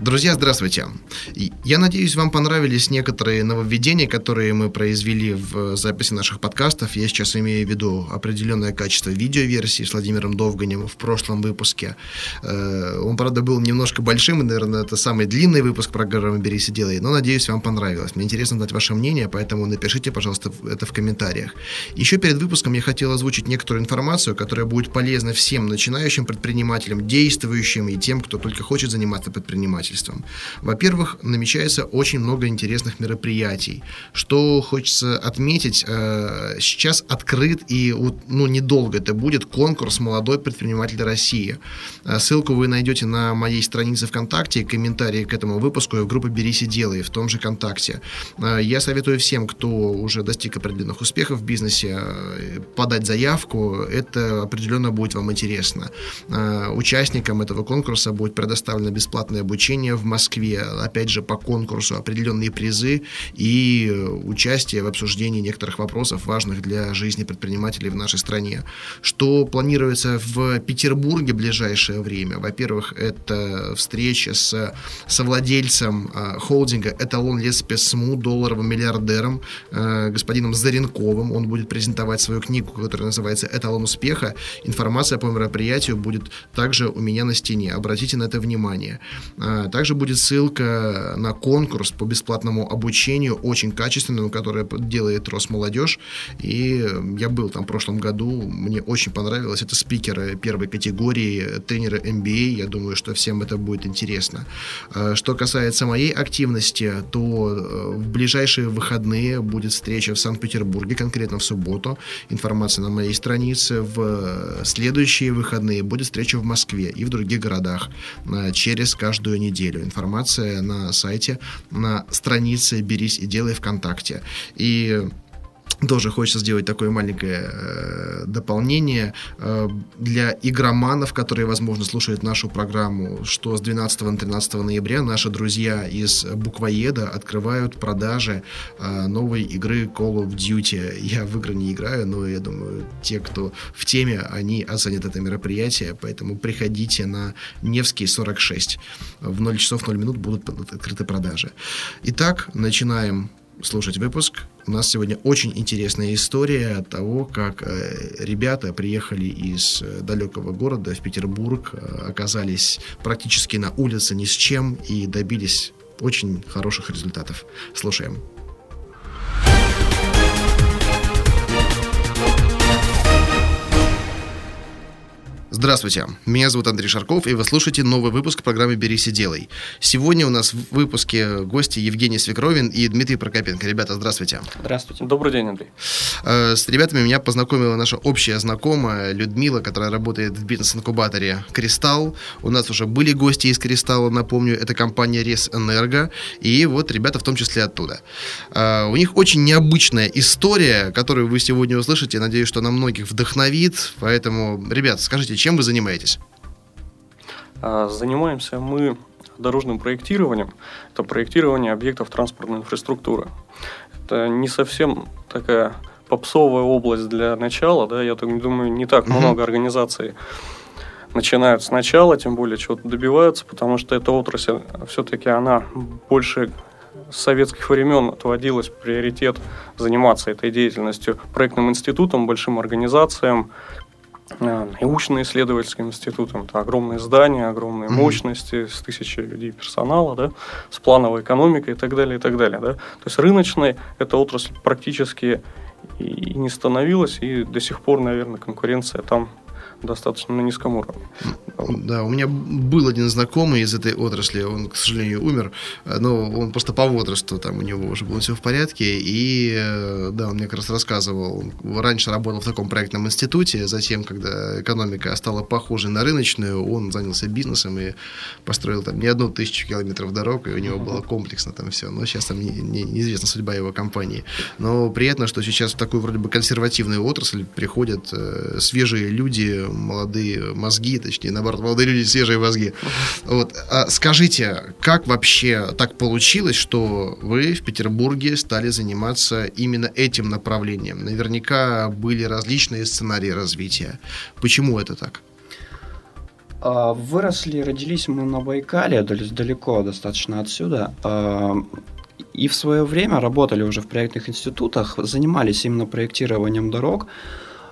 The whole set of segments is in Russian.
Друзья, здравствуйте. Я надеюсь, вам понравились некоторые нововведения, которые мы произвели в записи наших подкастов. Я сейчас имею в виду определенное качество видеоверсии с Владимиром Довганем в прошлом выпуске. Э, он, правда, был немножко большим, и, наверное, это самый длинный выпуск программы «Берись и делай», но, надеюсь, вам понравилось. Мне интересно знать ваше мнение, поэтому напишите, пожалуйста, это в комментариях. Еще перед выпуском я хотел озвучить некоторую информацию, которая будет полезна всем начинающим предпринимателям, действующим и тем, кто только хочет заниматься предпринимательством предпринимательством. Во-первых, намечается очень много интересных мероприятий. Что хочется отметить, э, сейчас открыт и ну, недолго это будет конкурс «Молодой предприниматель России». Э, ссылку вы найдете на моей странице ВКонтакте, комментарии к этому выпуску в группе «Берись и делай» в том же ВКонтакте. Э, я советую всем, кто уже достиг определенных успехов в бизнесе, подать заявку. Это определенно будет вам интересно. Участникам этого конкурса будет предоставлено бесплатное обучение обучение в Москве, опять же, по конкурсу, определенные призы и участие в обсуждении некоторых вопросов, важных для жизни предпринимателей в нашей стране. Что планируется в Петербурге в ближайшее время? Во-первых, это встреча с совладельцем э, холдинга «Эталон Леспесму», долларовым миллиардером, э, господином Заренковым. Он будет презентовать свою книгу, которая называется «Эталон успеха». Информация по мероприятию будет также у меня на стене. Обратите на это внимание. Э, также будет ссылка на конкурс по бесплатному обучению, очень качественному, который делает Росмолодежь. И я был там в прошлом году, мне очень понравилось. Это спикеры первой категории, тренеры MBA. Я думаю, что всем это будет интересно. А, что касается моей активности, то э, в ближайшие выходные будет встреча в Санкт-Петербурге, конкретно в субботу. Информация на моей странице. В следующие выходные будет встреча в Москве и в других городах э, через каждую неделю неделю. Информация на сайте, на странице «Берись и делай ВКонтакте». И тоже хочется сделать такое маленькое э, дополнение э, для игроманов, которые, возможно, слушают нашу программу, что с 12 на 13 ноября наши друзья из Буквоеда открывают продажи э, новой игры Call of Duty. Я в игры не играю, но я думаю, те, кто в теме, они оценят это мероприятие, поэтому приходите на Невский 46. В 0 часов 0 минут будут открыты продажи. Итак, начинаем слушать выпуск. У нас сегодня очень интересная история того, как э, ребята приехали из э, далекого города в Петербург, э, оказались практически на улице ни с чем и добились очень хороших результатов. Слушаем. Здравствуйте, меня зовут Андрей Шарков, и вы слушаете новый выпуск программы «Берись и делай». Сегодня у нас в выпуске гости Евгений Свекровин и Дмитрий Прокопенко. Ребята, здравствуйте. Здравствуйте. Добрый день, Андрей. Э, с ребятами меня познакомила наша общая знакомая Людмила, которая работает в бизнес-инкубаторе «Кристалл». У нас уже были гости из «Кристалла», напомню, это компания «Ресэнерго», и вот ребята в том числе оттуда. Э, у них очень необычная история, которую вы сегодня услышите. Надеюсь, что она многих вдохновит. Поэтому, ребят, скажите, чем вы занимаетесь? А, занимаемся мы дорожным проектированием. Это проектирование объектов транспортной инфраструктуры. Это не совсем такая попсовая область для начала, да, я так думаю, не так угу. много организаций начинают сначала, тем более чего-то добиваются, потому что эта отрасль все-таки она больше с советских времен отводилась приоритет заниматься этой деятельностью проектным институтом, большим организациям, научно-исследовательским институтом. Это огромные здания, огромные мощности, с тысячей людей персонала, да, с плановой экономикой и так далее, и так далее. Да. То есть рыночной эта отрасль практически и не становилась, и до сих пор, наверное, конкуренция там достаточно на низком уровне. Да, у меня был один знакомый из этой отрасли, он, к сожалению, умер, но он просто по возрасту, там у него уже было все в порядке, и э, да, он мне как раз рассказывал, он раньше работал в таком проектном институте, затем, когда экономика стала похожей на рыночную, он занялся бизнесом и построил там не одну тысячу километров дорог, и у него было комплексно там все, но сейчас там не, не, неизвестна судьба его компании. Но приятно, что сейчас в такую вроде бы консервативную отрасль приходят э, свежие люди, молодые мозги, точнее, наоборот, молодые люди, свежие мозги. Вот. А скажите, как вообще так получилось, что вы в Петербурге стали заниматься именно этим направлением? Наверняка были различные сценарии развития. Почему это так? А, выросли, родились мы на Байкале, далеко достаточно отсюда. А, и в свое время работали уже в проектных институтах, занимались именно проектированием дорог.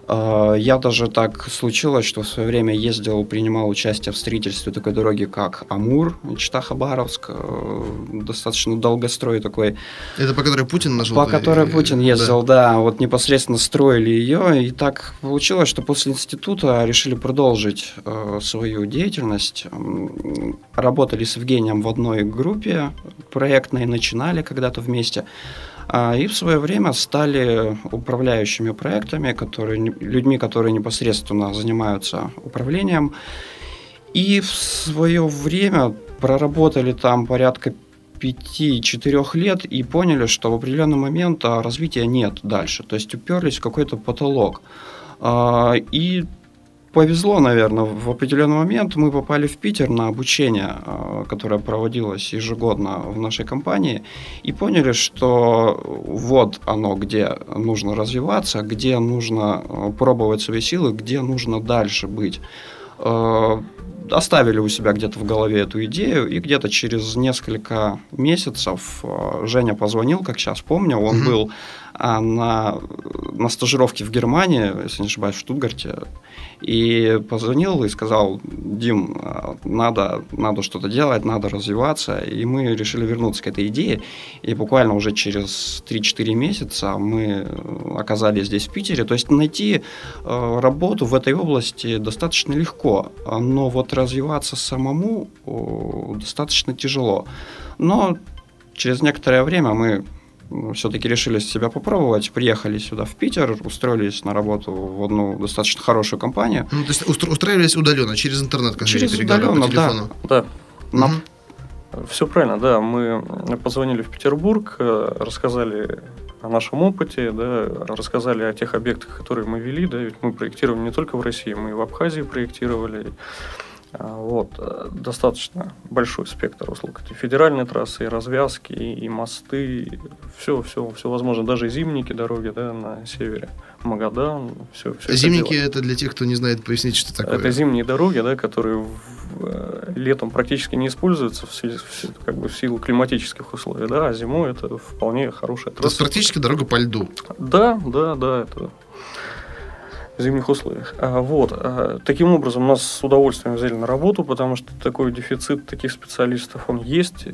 А, я даже так случилось, что в свое время ездил, принимал участие в строительстве такой дороги, как Амур, Чита-Хабаровск, э, достаточно долгострой такой. Это по которой Путин нашел? По которой Путин ездил, да. да. Вот непосредственно строили ее, и так получилось, что после института решили продолжить э, свою деятельность. Работали с Евгением в одной группе проектной, начинали когда-то вместе. А, и в свое время стали управляющими проектами, которые, людьми, которые непосредственно занимаются управлением. И в свое время проработали там порядка 5-4 лет и поняли, что в определенный момент а, развития нет дальше. То есть уперлись в какой-то потолок. А, и повезло, наверное, в определенный момент мы попали в Питер на обучение, э, которое проводилось ежегодно в нашей компании, и поняли, что вот оно, где нужно развиваться, где нужно э, пробовать свои силы, где нужно дальше быть э, оставили у себя где-то в голове эту идею, и где-то через несколько месяцев Женя позвонил, как сейчас помню, он mm-hmm. был на, на стажировке в Германии, если не ошибаюсь, в Штутгарте, и позвонил и сказал, Дим, надо, надо что-то делать, надо развиваться. И мы решили вернуться к этой идее. И буквально уже через 3-4 месяца мы оказались здесь, в Питере. То есть найти э, работу в этой области достаточно легко, но вот развиваться самому достаточно тяжело. Но через некоторое время мы все-таки решили себя попробовать, приехали сюда в Питер, устроились на работу в одну достаточно хорошую компанию. Ну, то есть устро- устраивались удаленно, через интернет, как через удаленно, по телефону. Да. да. Угу. Все правильно, да. Мы позвонили в Петербург, э, рассказали о нашем опыте, да, рассказали о тех объектах, которые мы вели, да, ведь мы проектировали не только в России, мы и в Абхазии проектировали, вот, э, достаточно большой спектр услуг. Это федеральные трассы, и развязки, и мосты, все, все, все возможно. Даже зимники дороги да, на севере. Магадан, все. все зимники это, это для тех, кто не знает, пояснить, что такое. Это зимние дороги, да, которые в, э, летом практически не используются в, силу, как бы в силу климатических условий, да, а зимой это вполне хорошая трасса. То есть практически дорога по льду. Да, да, да, это зимних условиях. А, вот. А, таким образом, нас с удовольствием взяли на работу, потому что такой дефицит таких специалистов, он есть.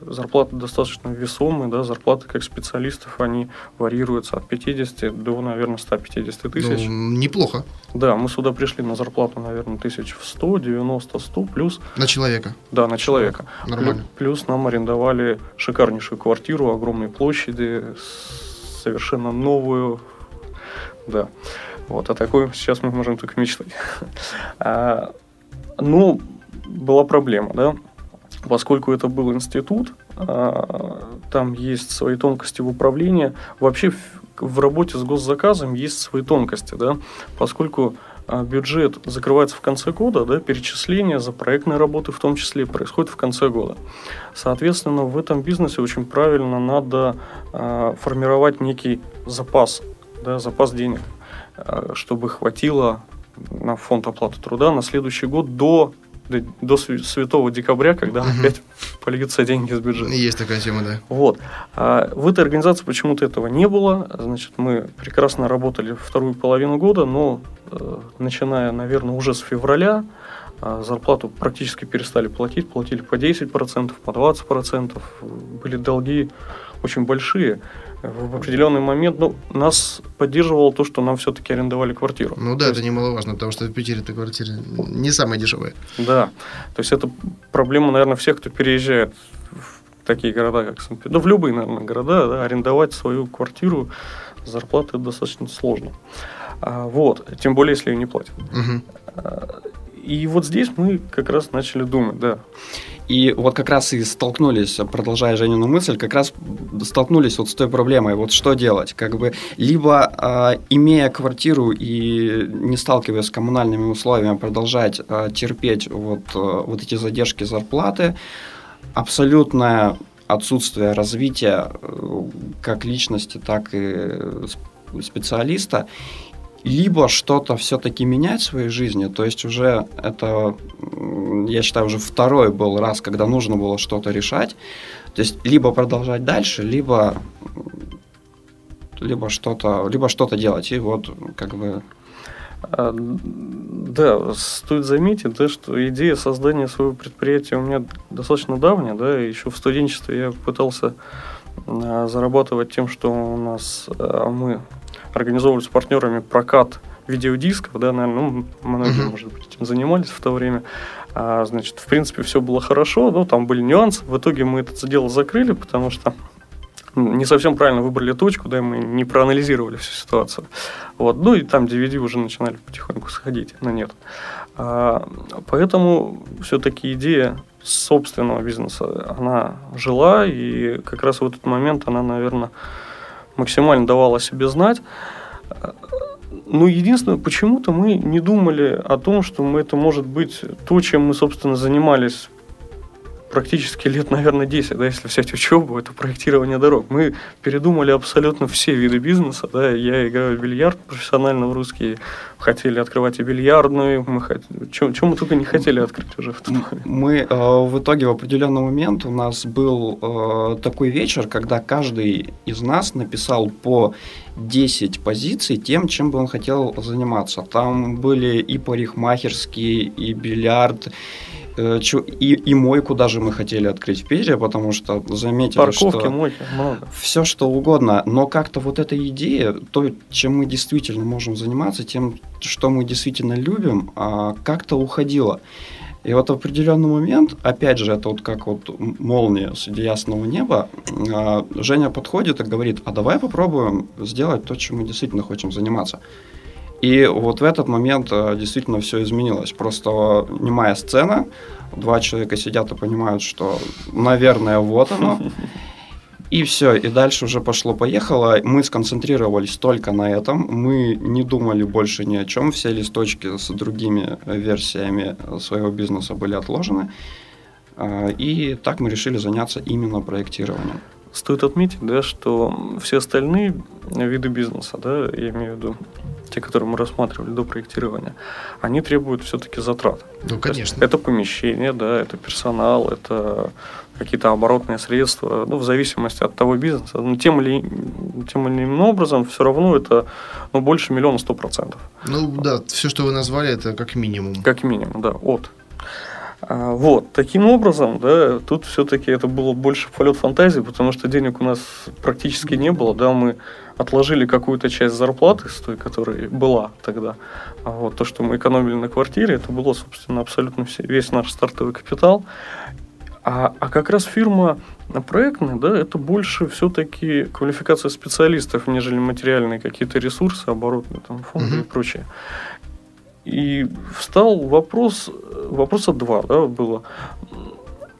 Зарплаты достаточно весомые, да, зарплаты как специалистов, они варьируются от 50 до, наверное, 150 тысяч. Ну, неплохо. Да, мы сюда пришли на зарплату, наверное, тысяч в 100, 90, 100 плюс. На человека? Да, на человека. Нормально. Плюс нам арендовали шикарнейшую квартиру, огромной площади, совершенно новую, да. Вот, а такой сейчас мы можем только мечтать. А, ну, была проблема, да, поскольку это был институт, а, там есть свои тонкости в управлении. Вообще в работе с госзаказом есть свои тонкости, да, поскольку бюджет закрывается в конце года, да, перечисление за проектные работы в том числе происходит в конце года. Соответственно, в этом бизнесе очень правильно надо э, формировать некий запас, да, запас денег. Э, чтобы хватило на фонд оплаты труда на следующий год до до святого декабря, когда угу. опять польются деньги с бюджета. Есть такая тема, да. Вот. А в этой организации почему-то этого не было. Значит, мы прекрасно работали вторую половину года, но э, начиная, наверное, уже с февраля э, зарплату практически перестали платить. Платили по 10%, по 20%. Были долги очень большие в определенный момент ну, нас поддерживало то, что нам все-таки арендовали квартиру. Ну да, то это есть... немаловажно, потому что в Питере эта квартира не самая дешевая. Да, то есть это проблема, наверное, всех, кто переезжает в такие города, как Санкт-Петербург, да в любые, наверное, города, да, арендовать свою квартиру зарплаты достаточно сложно. А, вот, тем более, если ее не платят. Угу. И вот здесь мы как раз начали думать, да. И вот как раз и столкнулись, продолжая Женину мысль, как раз столкнулись вот с той проблемой, вот что делать, как бы либо э, имея квартиру и не сталкиваясь с коммунальными условиями, продолжать э, терпеть вот, э, вот эти задержки зарплаты, абсолютное отсутствие развития э, как личности, так и специалиста, либо что-то все-таки менять в своей жизни, то есть уже это, я считаю, уже второй был раз, когда нужно было что-то решать, то есть либо продолжать дальше, либо либо что-то, либо что-то делать, и вот как бы а, да, стоит заметить, да, что идея создания своего предприятия у меня достаточно давняя, да, еще в студенчестве я пытался а, зарабатывать тем, что у нас а, мы организовывали с партнерами прокат видеодисков, да, наверное, ну, многие, может быть, этим занимались в то время. А, значит, в принципе, все было хорошо, но там были нюансы. В итоге мы это дело закрыли, потому что не совсем правильно выбрали точку, да, мы не проанализировали всю ситуацию. Вот, ну и там DVD уже начинали потихоньку сходить на нет. А, поэтому все-таки идея собственного бизнеса, она жила, и как раз в этот момент она, наверное, максимально давала о себе знать. Ну, единственное, почему-то мы не думали о том, что мы это может быть то, чем мы, собственно, занимались практически лет, наверное, 10, да, если взять учебу, это проектирование дорог. Мы передумали абсолютно все виды бизнеса, да, я играю в бильярд профессионально в русский, хотели открывать и бильярдную, мы хот... чем, чем мы только не хотели открыть уже в тот момент. Мы э, в итоге в определенный момент у нас был э, такой вечер, когда каждый из нас написал по 10 позиций тем, чем бы он хотел заниматься. Там были и парикмахерские, и бильярд, и, и мойку даже мы хотели открыть в Питере, потому что заметили, Парковки, что мойки, много. все что угодно, но как-то вот эта идея, то, чем мы действительно можем заниматься, тем, что мы действительно любим, а, как-то уходила. И вот в определенный момент, опять же, это вот как вот молния среди ясного неба, а, Женя подходит и говорит, а давай попробуем сделать то, чем мы действительно хотим заниматься. И вот в этот момент э, действительно все изменилось. Просто немая сцена, два человека сидят и понимают, что, наверное, вот оно. И все, и дальше уже пошло-поехало. Мы сконцентрировались только на этом. Мы не думали больше ни о чем. Все листочки с другими версиями своего бизнеса были отложены. Э, и так мы решили заняться именно проектированием. Стоит отметить, да, что все остальные виды бизнеса, да, я имею в виду те, которые мы рассматривали до проектирования, они требуют все-таки затрат. Ну, конечно. это помещение, да, это персонал, это какие-то оборотные средства, ну, в зависимости от того бизнеса. Но тем или, тем или иным образом все равно это ну, больше миллиона сто процентов. Ну, да, все, что вы назвали, это как минимум. Как минимум, да, от. А, вот, таким образом, да, тут все-таки это было больше полет фантазии, потому что денег у нас практически не было, да, мы отложили какую-то часть зарплаты с той, которая была тогда. А вот то, что мы экономили на квартире, это было, собственно, абсолютно все, весь наш стартовый капитал. А, а как раз фирма проектная, да, это больше все-таки квалификация специалистов, нежели материальные какие-то ресурсы, оборотные там, фонды mm-hmm. и прочее. И встал вопрос, вопроса два, да, было.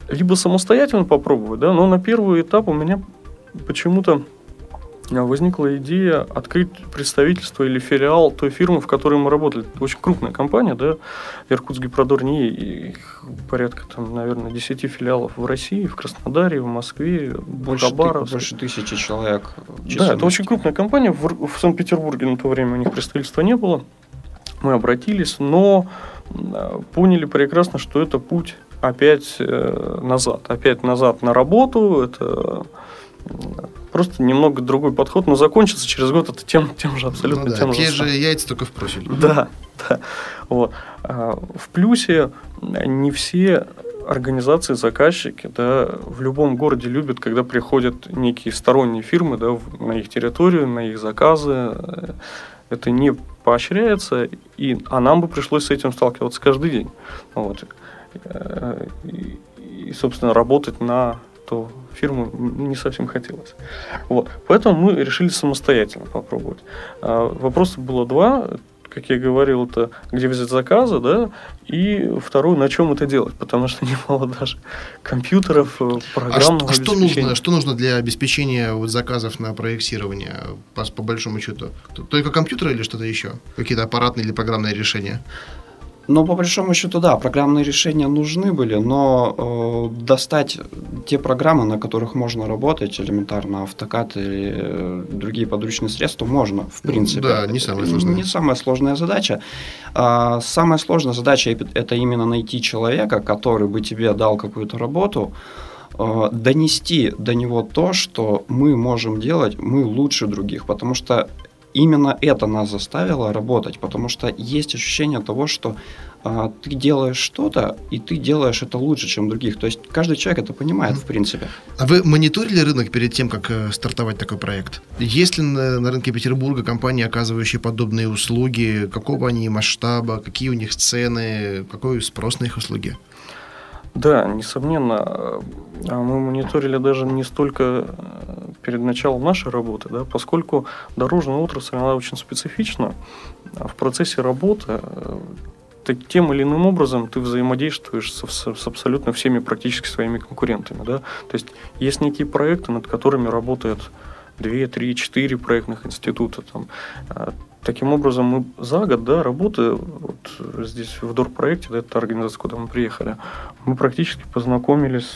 Либо самостоятельно попробовать, да, но на первый этап у меня почему-то возникла идея открыть представительство или филиал той фирмы, в которой мы работали. Это очень крупная компания, да, Иркутск Гипродор НИИ, порядка, там, наверное, 10 филиалов в России, в Краснодаре, в Москве, больше, в Хабаровске. Больше тысячи человек. Да, это очень крупная компания. В, в Санкт-Петербурге на то время у них представительства не было мы обратились, но поняли прекрасно, что это путь опять э, назад. Опять назад на работу, это просто немного другой подход, но закончится через год это тем, тем же абсолютно ну, да, тем те же. же яйца только в профиль. Да, да. Вот. А, в плюсе не все организации, заказчики, да, в любом городе любят, когда приходят некие сторонние фирмы, да, на их территорию, на их заказы. Это не поощряется, и, а нам бы пришлось с этим сталкиваться каждый день. Вот. Э, и, и, собственно, работать на ту фирму не совсем хотелось. Вот. Поэтому мы решили самостоятельно попробовать. А, вопросов было два. как я говорил, это где взять заказы, да, и второе, на чем это делать, потому что немало даже компьютеров, э, программного а что, а что нужно, что нужно для обеспечения вот заказов на проектирование, по, по большому счету? Только компьютеры или что-то еще? Какие-то аппаратные или программные решения? Ну, по большому счету, да, программные решения нужны были, но э, достать те программы, на которых можно работать, элементарно автокад или э, другие подручные средства, можно, в принципе. Да, не самая сложная. Не самая сложная задача. А, самая сложная задача – это именно найти человека, который бы тебе дал какую-то работу, э, донести до него то, что мы можем делать, мы лучше других, потому что именно это нас заставило работать, потому что есть ощущение того, что а, ты делаешь что-то, и ты делаешь это лучше, чем других. То есть каждый человек это понимает, в принципе. А вы мониторили рынок перед тем, как э, стартовать такой проект? Есть ли на, на рынке Петербурга компании, оказывающие подобные услуги? Какого они масштаба? Какие у них цены? Какой спрос на их услуги? Да, несомненно, а мы мониторили даже не столько э, перед началом нашей работы, да, поскольку дорожная отрасль, она очень специфична. А в процессе работы э, ты тем или иным образом ты взаимодействуешь с, с, с абсолютно всеми практически своими конкурентами. Да? То есть есть некие проекты, над которыми работают 2, 3, 4 проектных института. Там. А, таким образом, мы за год, да, работы вот здесь в ДОР-проекте, да, это организация, куда мы приехали, мы практически познакомились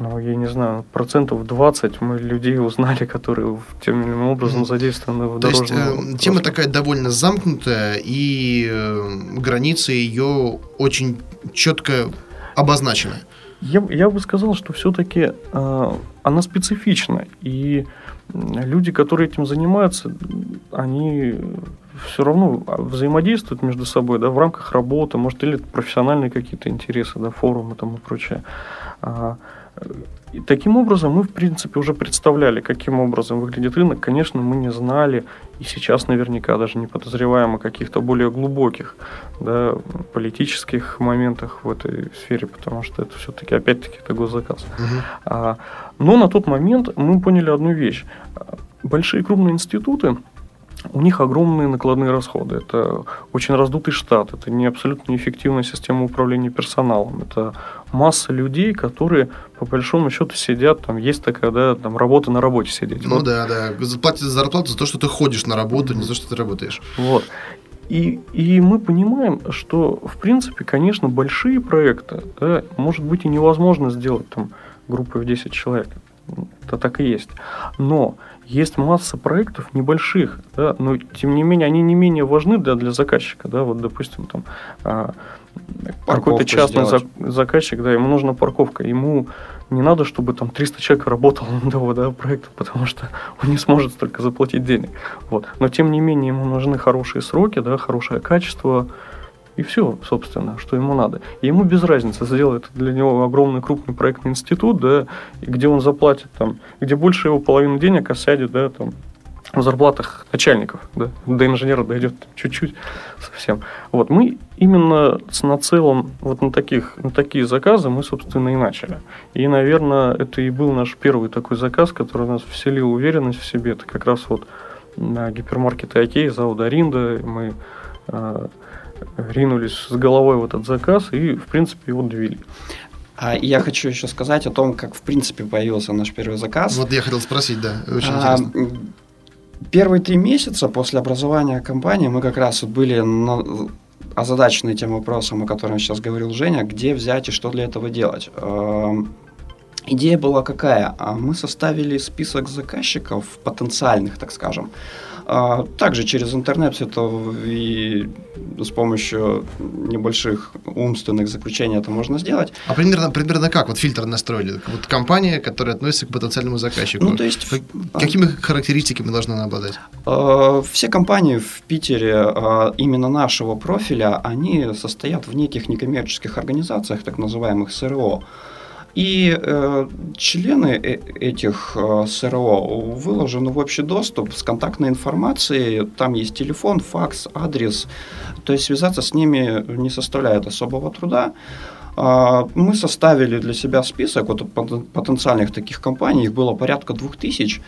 ну, я не знаю, процентов 20 мы людей узнали, которые тем или иным образом задействованы в То есть э, тема такая довольно замкнутая, и э, границы ее очень четко обозначены. Я, я бы сказал, что все-таки э, она специфична, и люди, которые этим занимаются, они все равно взаимодействуют между собой, да, в рамках работы, может, или профессиональные какие-то интересы, да, форумы там и прочее. И таким образом мы, в принципе, уже представляли, каким образом выглядит рынок. Конечно, мы не знали, и сейчас наверняка даже не подозреваем о каких-то более глубоких да, политических моментах в этой сфере, потому что это все-таки, опять-таки, это госзаказ. Угу. А, но на тот момент мы поняли одну вещь. Большие крупные институты, у них огромные накладные расходы. Это очень раздутый штат, это не абсолютно неэффективная система управления персоналом. Это масса людей, которые по большому счету сидят, там есть такая, да, там работа на работе сидеть. Ну вот. да, да. Платят зарплату за то, что ты ходишь на работу, не за то, что ты работаешь. Вот. И, и мы понимаем, что, в принципе, конечно, большие проекты, да, может быть, и невозможно сделать там группой в 10 человек. Это так и есть. Но есть масса проектов небольших, да, но тем не менее они не менее важны для, для заказчика. Да, вот, допустим, там а, какой-то частный за, заказчик, да, ему нужна парковка, ему не надо, чтобы там 300 человек работало над его да, проектом, потому что он не сможет столько заплатить денег. Вот. Но тем не менее ему нужны хорошие сроки, да, хорошее качество, и все, собственно, что ему надо. И ему без разницы, сделает для него огромный крупный проектный институт, да, где он заплатит там, где больше его половины денег осядет, да, там, в зарплатах начальников, да, до инженера дойдет чуть-чуть совсем. Вот мы именно с нацелом вот на таких на такие заказы мы собственно и начали. И, наверное, это и был наш первый такой заказ, который нас вселил уверенность в себе. Это как раз вот на гипермаркеты Окей, Зауда Ринда. Мы а, ринулись с головой в этот заказ и, в принципе, его довели. А я хочу еще сказать о том, как, в принципе, появился наш первый заказ. Вот я хотел спросить, да, очень а, интересно. Первые три месяца после образования компании мы как раз вот были на, озадачены тем вопросом, о котором сейчас говорил Женя, где взять и что для этого делать. Эм, идея была какая? А мы составили список заказчиков, потенциальных, так скажем, а также через интернет все это и с помощью небольших умственных заключений это можно сделать. А примерно, примерно как вот фильтр настроили? Вот компания, которая относится к потенциальному заказчику. Ну, то есть... Как, какими характеристиками должна она обладать? А, все компании в Питере а, именно нашего профиля, они состоят в неких некоммерческих организациях, так называемых СРО. И э, члены э, этих э, СРО выложены в общий доступ с контактной информацией. Там есть телефон, факс, адрес. То есть связаться с ними не составляет особого труда. Э, мы составили для себя список вот, потенциальных таких компаний, их было порядка двух тысяч.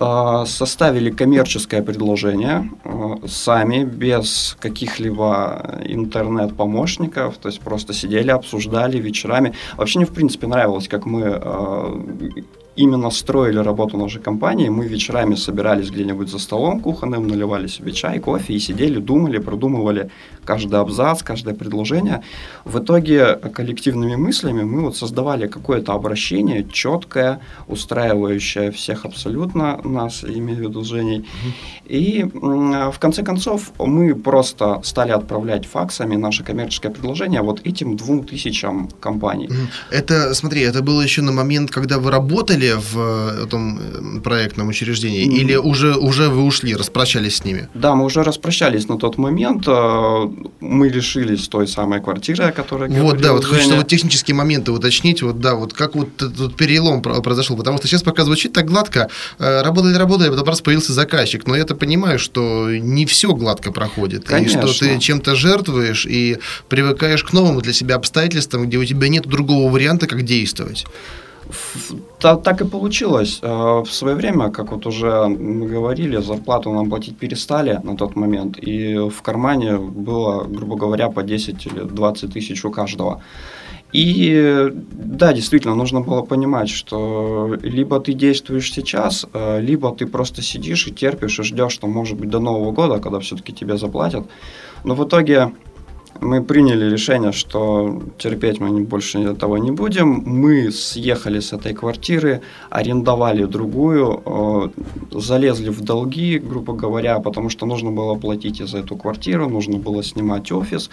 Э, составили коммерческое предложение э, сами, без каких-либо интернет-помощников, то есть просто сидели, обсуждали вечерами. Вообще мне, в принципе, нравилось, как мы э, именно строили работу нашей компании. Мы вечерами собирались где-нибудь за столом кухонным, наливали себе чай, кофе и сидели, думали, продумывали каждый абзац, каждое предложение. В итоге коллективными мыслями мы вот создавали какое-то обращение четкое, устраивающее всех абсолютно, нас, имею в виду Женей. И в конце концов мы просто стали отправлять факсами наше коммерческое предложение вот этим двум тысячам компаний. Это, смотри, это было еще на момент, когда вы работали в э, этом э, проектном учреждении? Mm. Или уже, уже вы ушли, распрощались с ними? Да, мы уже распрощались на тот момент. Э, мы лишились той самой квартиры, о которой Вот, да, вот хочется вот технические моменты уточнить. Вот, да, вот как вот этот перелом произошел. Потому что сейчас пока звучит так гладко. Работали, работали, потом раз появился заказчик. Но я-то понимаю, что не все гладко проходит. Конечно. И что ты чем-то жертвуешь и привыкаешь к новым для себя обстоятельствам, где у тебя нет другого варианта, как действовать. Так и получилось. Э, в свое время, как вот уже мы говорили, зарплату нам платить перестали на тот момент, и в кармане было, грубо говоря, по 10 или 20 тысяч у каждого. И да, действительно, нужно было понимать, что либо ты действуешь сейчас, э, либо ты просто сидишь и терпишь и ждешь, что может быть до Нового года, когда все-таки тебе заплатят. Но в итоге мы приняли решение, что терпеть мы больше этого не будем. Мы съехали с этой квартиры, арендовали другую, э, залезли в долги, грубо говоря, потому что нужно было платить за эту квартиру, нужно было снимать офис.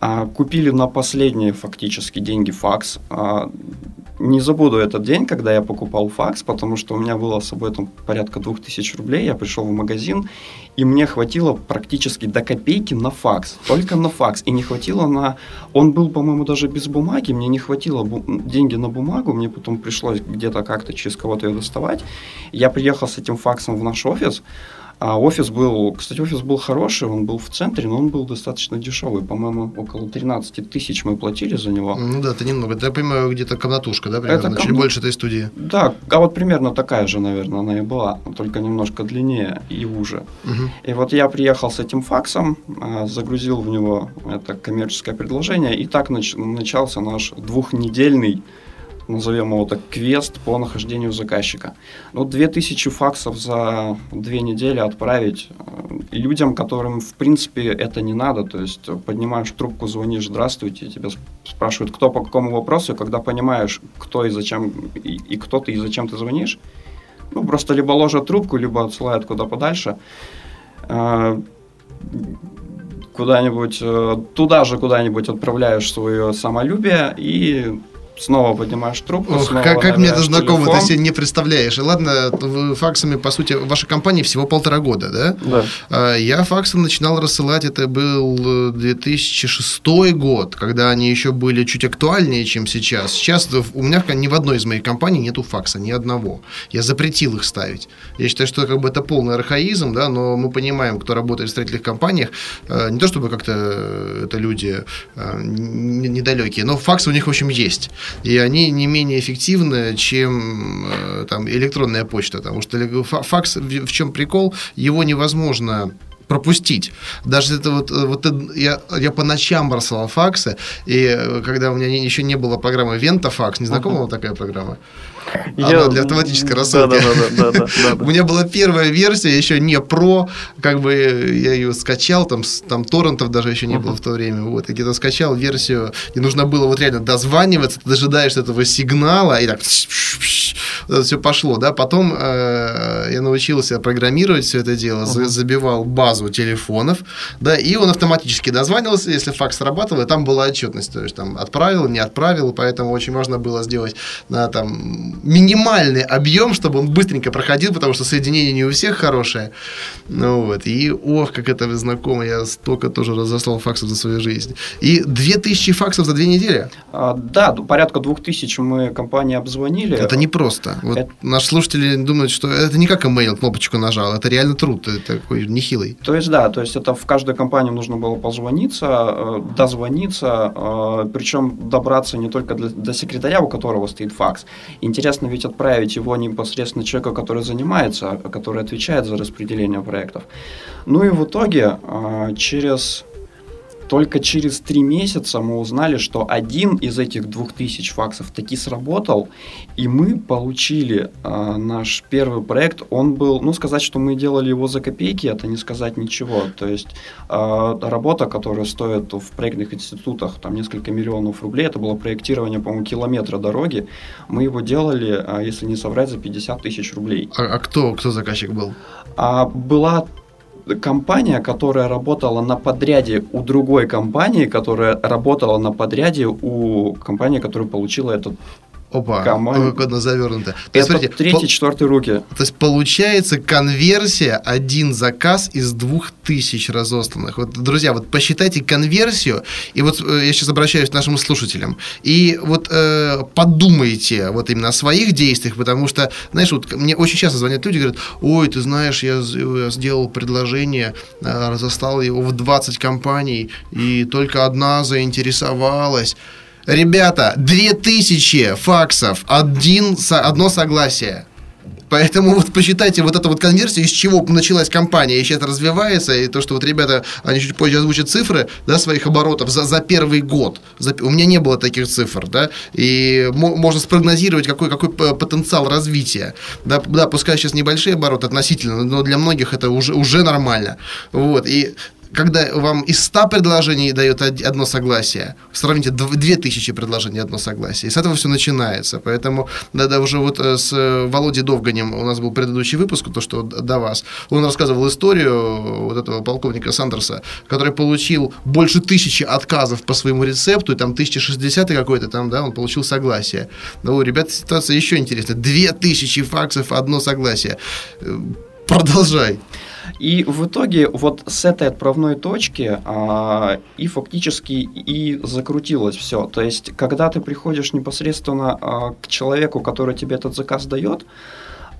А, купили на последние фактически деньги факс. Не забуду этот день, когда я покупал факс, потому что у меня было с собой там порядка 2000 рублей. Я пришел в магазин, и мне хватило практически до копейки на факс. Только на факс. И не хватило на... Он был, по-моему, даже без бумаги. Мне не хватило бу... деньги на бумагу. Мне потом пришлось где-то как-то через кого-то ее доставать. Я приехал с этим факсом в наш офис. А офис был, кстати, офис был хороший, он был в центре, но он был достаточно дешевый. По-моему, около 13 тысяч мы платили за него. Ну да, это немного. Это, я понимаю, где-то комнатушка, да, примерно? Это ком... Чуть больше этой студии. Да, а вот примерно такая же, наверное, она и была, только немножко длиннее и уже. Угу. И вот я приехал с этим факсом, а, загрузил в него это коммерческое предложение, и так нач... начался наш двухнедельный назовем его так, квест по нахождению заказчика. Ну, 2000 факсов за две недели отправить э, людям, которым, в принципе, это не надо. То есть поднимаешь трубку, звонишь, здравствуйте, тебя спрашивают, кто по какому вопросу, и когда понимаешь, кто и зачем, и, и кто ты и зачем ты звонишь, ну, просто либо ложат трубку, либо отсылают куда подальше э, куда-нибудь, э, туда же куда-нибудь отправляешь свое самолюбие и снова поднимаешь трубку. Ох, снова как, как мне это знакомо, телефон. ты себе не представляешь. ладно, вы факсами, по сути, в вашей компании всего полтора года, да? Да. А, я факсы начинал рассылать, это был 2006 э, год, когда они еще были чуть актуальнее, чем сейчас. Сейчас у меня ни в одной из моих компаний нету факса, ни одного. Я запретил их ставить. Я считаю, что как бы это полный архаизм, да, но мы понимаем, кто работает в строительных компаниях, э, не то чтобы как-то э, это люди недалекие, но факсы у них, в общем, есть и они не менее эффективны, чем э, там, электронная почта, потому что факс, в чем прикол, его невозможно пропустить. Даже это вот, э, вот я, я по ночам рассылал факсы, и э, когда у меня еще не было программы Вентафакс, не знакома uh-huh. такая программа? Я... для автоматической рассылки. Да, да, да, да, да, да. У меня была первая версия, еще не про, как бы я ее скачал, там, там торрентов даже еще не было в то время. Вот, и где-то скачал версию, и нужно было вот реально дозваниваться, ты дожидаешься этого сигнала, и так это все пошло, да. Потом э, я научился программировать все это дело, uh-huh. забивал базу телефонов, да, и он автоматически дозванивался, если факс срабатывал, и там была отчетность, то есть там отправил, не отправил, поэтому очень важно было сделать на там минимальный объем, чтобы он быстренько проходил, потому что соединение не у всех хорошее. Ну вот. И ох, как это знакомо, я столько тоже разослал факсов за свою жизнь. И 2000 факсов за две недели? А, да, порядка 2000 мы компании обзвонили. Это непросто. Вот это... Наши слушатели думают, что это не как email кнопочку нажал, это реально труд, это такой нехилый. То есть, да, то есть это в каждую компанию нужно было позвониться, э, дозвониться, э, причем добраться не только до секретаря, у которого стоит факс. Интересно интересно ведь отправить его непосредственно человеку, который занимается, который отвечает за распределение проектов. Ну и в итоге а, через только через три месяца мы узнали, что один из этих двух тысяч факсов таки сработал, и мы получили э, наш первый проект. Он был, ну, сказать, что мы делали его за копейки, это не сказать ничего. То есть э, работа, которая стоит в проектных институтах там несколько миллионов рублей, это было проектирование, по-моему, километра дороги. Мы его делали, э, если не соврать, за 50 тысяч рублей. А, а кто, кто заказчик был? А, была компания, которая работала на подряде у другой компании, которая работала на подряде у компании, которая получила этот Опа, команд... как завернуто. То есть, смотрите, четвертый руки. То есть получается конверсия один заказ из двух тысяч разосланных. Вот, друзья, вот посчитайте конверсию, и вот э, я сейчас обращаюсь к нашим слушателям, и вот э, подумайте вот именно о своих действиях, потому что, знаешь, вот мне очень часто звонят люди, говорят, ой, ты знаешь, я, я сделал предложение, э, разослал его в 20 компаний, и только одна заинтересовалась. Ребята, 2000 факсов, один, одно согласие. Поэтому вот посчитайте вот эту вот конверсию, из чего началась компания, и сейчас развивается, и то, что вот ребята, они чуть позже озвучат цифры, да, своих оборотов за, за первый год. За, у меня не было таких цифр, да, и можно спрогнозировать, какой, какой потенциал развития. Да, да, пускай сейчас небольшие обороты относительно, но для многих это уже, уже нормально. Вот, и когда вам из 100 предложений дает одно согласие, сравните 2000 предложений одно согласие. И с этого все начинается. Поэтому, да, да, уже вот э, с э, Володей Довганем у нас был предыдущий выпуск, то, что до вас. Он рассказывал историю вот этого полковника Сандерса, который получил больше тысячи отказов по своему рецепту, и там 1060 какой-то там, да, он получил согласие. Ну, ребята, ситуация еще интересная. 2000 факсов, одно согласие. Э, продолжай. И в итоге вот с этой отправной точки а, и фактически и закрутилось все. То есть, когда ты приходишь непосредственно а, к человеку, который тебе этот заказ дает,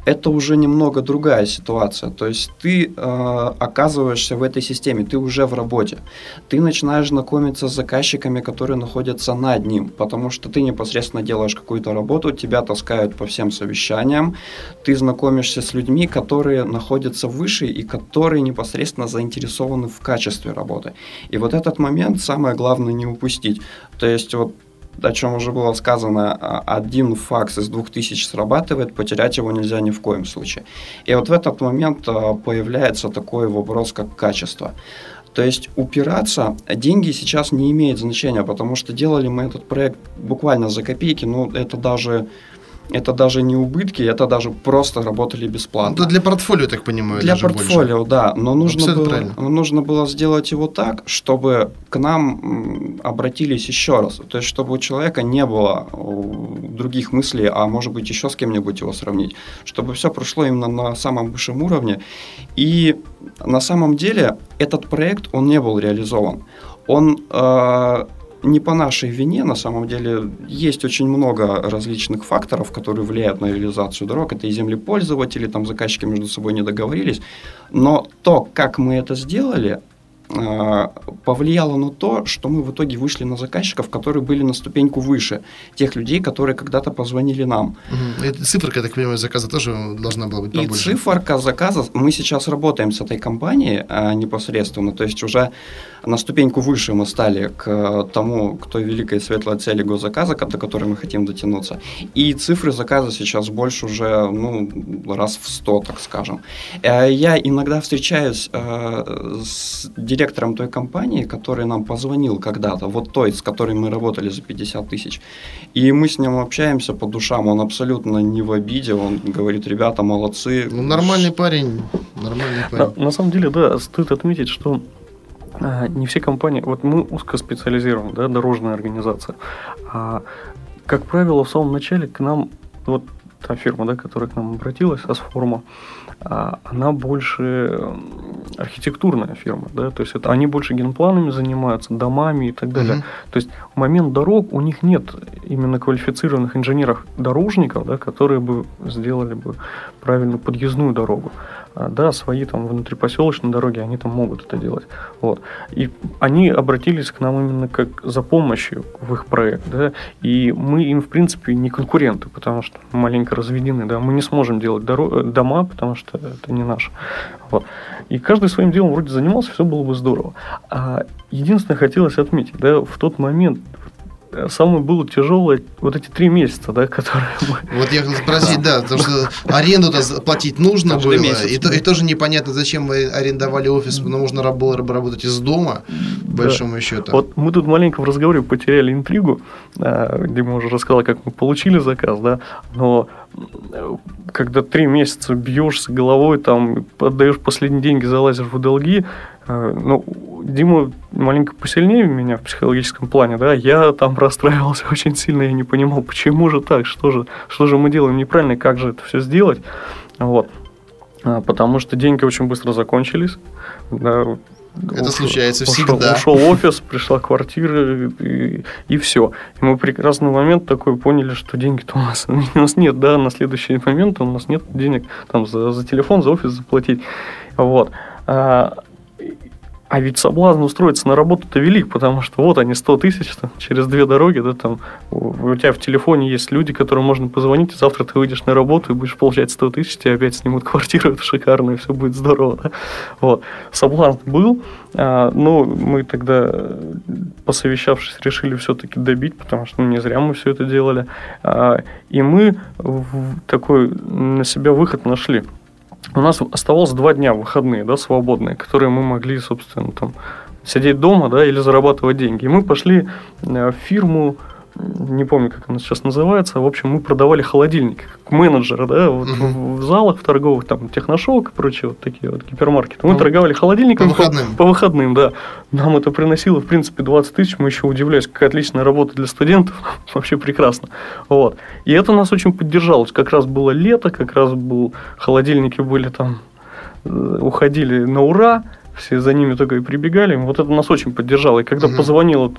это уже немного другая ситуация. То есть ты э, оказываешься в этой системе, ты уже в работе. Ты начинаешь знакомиться с заказчиками, которые находятся над ним, потому что ты непосредственно делаешь какую-то работу, тебя таскают по всем совещаниям, ты знакомишься с людьми, которые находятся выше и которые непосредственно заинтересованы в качестве работы. И вот этот момент самое главное не упустить. То есть вот о чем уже было сказано, а, один факс из двух тысяч срабатывает, потерять его нельзя ни в коем случае. И вот в этот момент а, появляется такой вопрос, как качество. То есть упираться, деньги сейчас не имеют значения, потому что делали мы этот проект буквально за копейки, ну это даже это даже не убытки, это даже просто работали бесплатно. Это для портфолио, так понимаю, Для портфолио, больше. да. Но нужно было, нужно было сделать его так, чтобы к нам обратились еще раз. То есть, чтобы у человека не было других мыслей, а может быть еще с кем-нибудь его сравнить. Чтобы все прошло именно на самом высшем уровне. И на самом деле этот проект, он не был реализован. Он э, не по нашей вине, на самом деле, есть очень много различных факторов, которые влияют на реализацию дорог. Это и землепользователи, там заказчики между собой не договорились. Но то, как мы это сделали, а, повлияло на то, что мы в итоге вышли на заказчиков, которые были на ступеньку выше тех людей, которые когда-то позвонили нам. Угу. И циферка, я так понимаю, заказа тоже должна была быть побольше. И циферка заказа, мы сейчас работаем с этой компанией а, непосредственно, то есть уже на ступеньку выше мы стали к тому, к той великой светлой цели госзаказа, до которой мы хотим дотянуться. И цифры заказа сейчас больше уже ну, раз в сто, так скажем. Э, я иногда встречаюсь э, с директором той компании, который нам позвонил когда-то, вот той, с которой мы работали за 50 тысяч. И мы с ним общаемся по душам, он абсолютно не в обиде, он говорит, ребята, молодцы. Ну, нормальный парень, нормальный парень. На, на самом деле, да, стоит отметить, что не все компании, вот мы узкоспециализированы, да, дорожная организация. А, как правило, в самом начале к нам, вот та фирма, да, которая к нам обратилась, Асформа, а, она больше архитектурная фирма, да, то есть это они больше генпланами занимаются, домами и так далее. Uh-huh. То есть в момент дорог у них нет именно квалифицированных инженеров-дорожников, да, которые бы сделали бы правильную подъездную дорогу. А, да, свои там внутрипоселочные дороги, они там могут это делать. Вот. И они обратились к нам именно как за помощью в их проект, да, и мы им, в принципе, не конкуренты, потому что маленько разведены, да, мы не сможем делать доро- дома, потому что это не наше. Вот. И каждый своим делом вроде занимался, все было бы здорово. А единственное, хотелось отметить, да, в тот момент самое было тяжелое вот эти три месяца, да, которые мы... Вот я хотел спросить, да, потому что аренду-то платить нужно было, месяц. и, то, и тоже непонятно, зачем вы арендовали офис, но нужно было работать из дома, да. большому счету. Вот мы тут маленько в разговоре потеряли интригу, а, где мы уже рассказали, как мы получили заказ, да, но когда три месяца бьешься головой, там, отдаешь последние деньги, залазишь в долги, Э, ну, Дима маленько посильнее меня в психологическом плане, да, я там расстраивался очень сильно, я не понимал, почему же так, что же, что же мы делаем неправильно, как же это все сделать, вот, а, потому что деньги очень быстро закончились, да, это ушел, случается всегда. Ушел, ушел офис, пришла квартира и, и все. И мы прекрасный момент такой поняли, что деньги-то у нас, у нас нет, да, на следующий момент у нас нет денег там за, за телефон, за офис заплатить. Вот. А, а ведь соблазн устроиться на работу-то велик, потому что вот они 100 тысяч там, через две дороги, да, там у тебя в телефоне есть люди, которым можно позвонить, и завтра ты выйдешь на работу и будешь получать 100 тысяч, тебе опять снимут квартиру, это шикарно, и все будет здорово. Да? Вот. Соблазн был, а, но мы тогда, посовещавшись, решили все-таки добить, потому что ну, не зря мы все это делали. А, и мы такой на себя выход нашли у нас оставалось два дня выходные, да, свободные, которые мы могли, собственно, там сидеть дома, да, или зарабатывать деньги. И мы пошли э, в фирму не помню, как она сейчас называется. В общем, мы продавали холодильники, как менеджеры, да, вот угу. в залах в торговых, там, техношок и прочие вот такие вот гипермаркеты. Мы по, торговали холодильниками по выходным. По, по выходным, да. Нам это приносило, в принципе, 20 тысяч. Мы еще удивлялись, какая отличная работа для студентов. Вообще прекрасно. Вот. И это нас очень поддержало. Как раз было лето, как раз был, холодильники были там, э, уходили на ура все за ними только и прибегали. Вот это нас очень поддержало. И когда угу. позвонил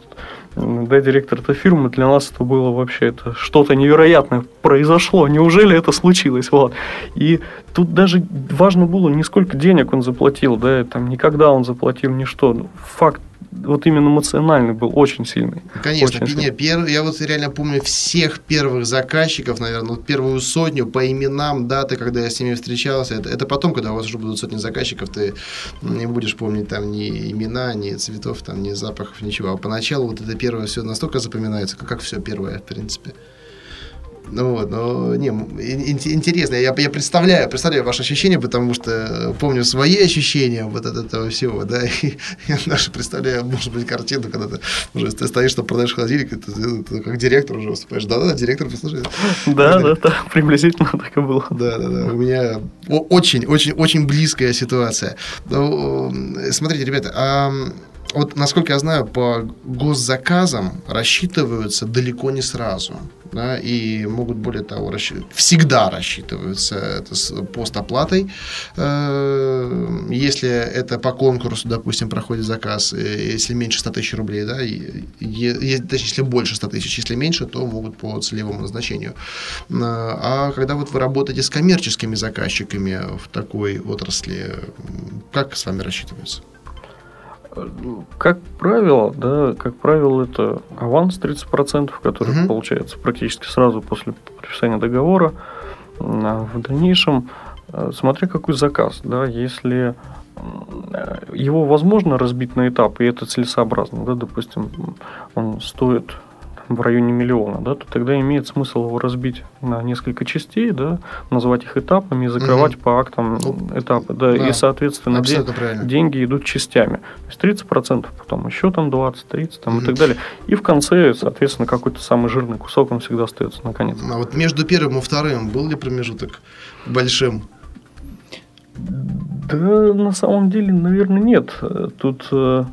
да, директор этой фирмы, для нас это было вообще это что-то невероятное произошло. Неужели это случилось? Вот. И тут даже важно было не сколько денег он заплатил, да, там никогда он заплатил, ни что. Факт вот именно эмоциональный был очень сильный. Конечно, очень не, пер, я вот реально помню всех первых заказчиков, наверное, вот первую сотню по именам, даты, когда я с ними встречался. Это, это потом, когда у вас уже будут сотни заказчиков, ты не будешь помнить там ни имена, ни цветов, там, ни запахов, ничего. А поначалу вот это первое все настолько запоминается, как, как все первое, в принципе. Ну вот, но не, интересно. Я, я представляю, представляю ваши ощущения, потому что помню свои ощущения вот от этого всего, да, и я даже представляю, может быть, картину, когда ты уже ты стоишь, что продаешь холодильник, ты, ты, ты как директор уже выступаешь. Да-да, директор, послушай. Да, да, да, приблизительно так и было. Да, да, да. У меня очень, очень, очень близкая ситуация. Ну, смотрите, ребята, а вот, насколько я знаю, по госзаказам рассчитываются далеко не сразу. Да, и могут, более того, расщ... всегда рассчитываются это с постоплатой. Э, если это по конкурсу, допустим, проходит заказ, э, если меньше 100 тысяч рублей, да, и, точнее, если больше 100 тысяч, если меньше, то могут по целевому назначению. Э, а когда вот вы работаете с коммерческими заказчиками в такой отрасли, как с вами рассчитываются? Как правило, да, как правило, это аванс 30%, который угу. получается практически сразу после подписания договора. А в дальнейшем, э, смотря какой заказ, да, если его возможно разбить на этапы, и это целесообразно, да, допустим, он стоит в районе миллиона, да, то тогда имеет смысл его разбить на несколько частей, да, назвать их этапами и закрывать угу. по актам ну, этапы, да, да, и, соответственно, де- деньги идут частями. То есть 30%, потом еще там 20, 30 там, угу. и так далее. И в конце, соответственно, какой-то самый жирный кусок, он всегда остается наконец. А вот между первым и вторым был ли промежуток большим? Да, на самом деле, наверное, нет. Тут э,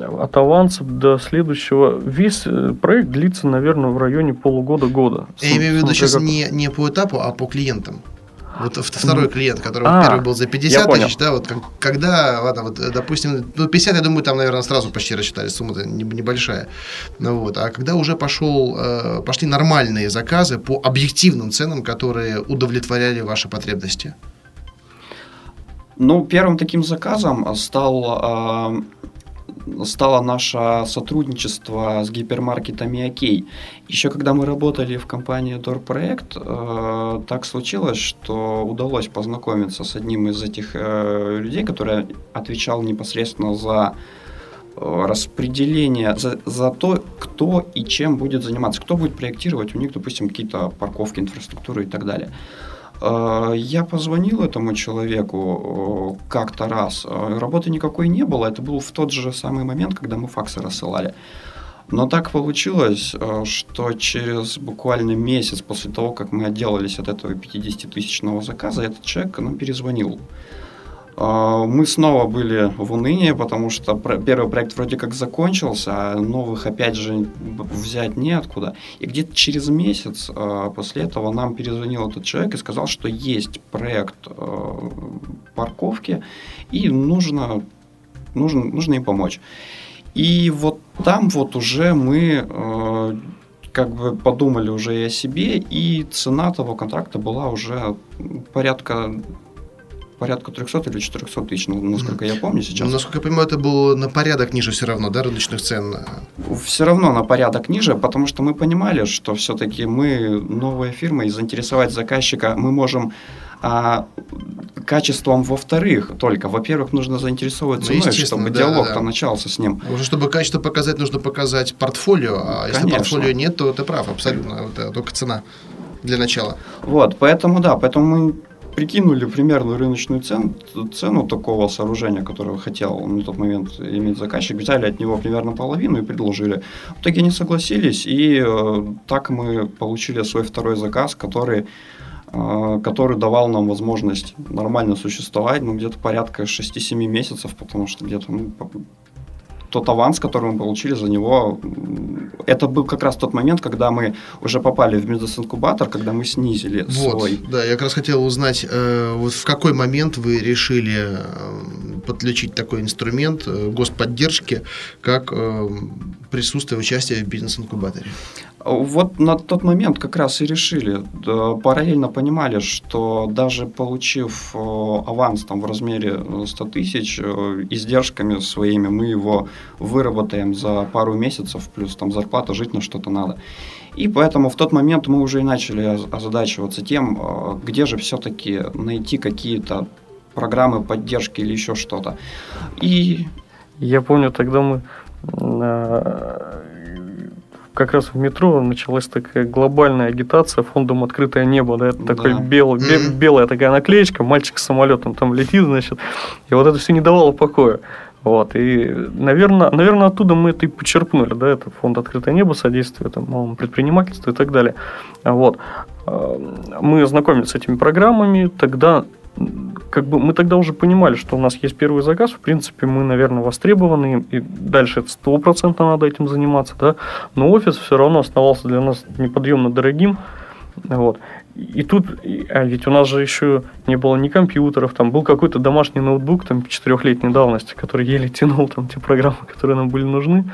от аванса до следующего. Весь э, проект длится, наверное, в районе полугода-года. Я имею в виду сейчас как... не, не по этапу, а по клиентам. Вот второй клиент, который а, первый был за 50 тысяч, да, вот когда, ладно, вот, допустим, ну, 50, я думаю, там, наверное, сразу почти рассчитали, сумма-то небольшая. Ну, вот, а когда уже пошел, э, пошли нормальные заказы по объективным ценам, которые удовлетворяли ваши потребности? Ну, первым таким заказом стал, э, стало наше сотрудничество с гипермаркетами «Окей». Еще когда мы работали в компании Дорпроект, э, так случилось, что удалось познакомиться с одним из этих э, людей, который отвечал непосредственно за э, распределение, за, за то, кто и чем будет заниматься, кто будет проектировать у них, допустим, какие-то парковки, инфраструктуры и так далее. Э, я позвонил этому человеку э, как-то раз. Э, работы никакой не было. Это был в тот же самый момент, когда мы факсы рассылали. Но так получилось, что через буквально месяц после того, как мы отделались от этого 50-тысячного заказа, этот человек нам перезвонил. А, мы снова были в унынии, потому что первый проект вроде как закончился, а новых опять же взять неоткуда. И где-то через месяц а, после этого нам перезвонил этот человек и сказал, что есть проект а, парковки и нужно, нужно, нужно им помочь. И вот там вот уже мы как бы подумали уже и о себе, и цена того контракта была уже порядка порядка 300 или 400 тысяч, ну, насколько я помню сейчас. Ну, насколько я понимаю, это было на порядок ниже все равно, да, рыночных цен? Все равно на порядок ниже, потому что мы понимали, что все-таки мы новая фирма, и заинтересовать заказчика мы можем а, качеством во-вторых только. Во-первых, нужно заинтересовывать ну, ценой, чтобы да, диалог-то да. начался с ним. Уже чтобы качество показать, нужно показать портфолио, а Конечно. если портфолио нет, то ты прав, абсолютно, это только цена для начала. Вот, поэтому да, поэтому мы прикинули примерную рыночную цену, цену такого сооружения, которое хотел на тот момент иметь заказчик, взяли от него примерно половину и предложили. В итоге они согласились, и э, так мы получили свой второй заказ, который э, который давал нам возможность нормально существовать, ну, где-то порядка 6-7 месяцев, потому что где-то ну, тот аванс, который мы получили за него, это был как раз тот момент, когда мы уже попали в бизнес-инкубатор, когда мы снизили вот, свой. Да, я как раз хотел узнать, э, вот в какой момент вы решили э, подключить такой инструмент э, господдержки, как э, присутствие участия в бизнес-инкубаторе? Вот на тот момент как раз и решили. Параллельно понимали, что даже получив э, аванс там, в размере 100 тысяч, издержками своими мы его выработаем за пару месяцев, плюс там зарплата, жить на что-то надо. И поэтому в тот момент мы уже и начали озадачиваться тем, где же все-таки найти какие-то программы поддержки или еще что-то. И я помню, тогда мы как раз в метро началась такая глобальная агитация фондом «Открытое небо». Да, это да. такой белый, mm-hmm. белая такая наклеечка, мальчик с самолетом там летит, значит. И вот это все не давало покоя. Вот, и, наверное, наверное, оттуда мы это и почерпнули, да, это фонд «Открытое небо», содействие там, малому предпринимательству и так далее. Вот. Мы знакомились с этими программами, тогда как бы мы тогда уже понимали, что у нас есть первый заказ, в принципе, мы, наверное, востребованы, и дальше это стопроцентно надо этим заниматься, да, но офис все равно оставался для нас неподъемно дорогим, вот. И тут, а ведь у нас же еще не было ни компьютеров, там был какой-то домашний ноутбук там четырехлетней давности, который еле тянул там те программы, которые нам были нужны.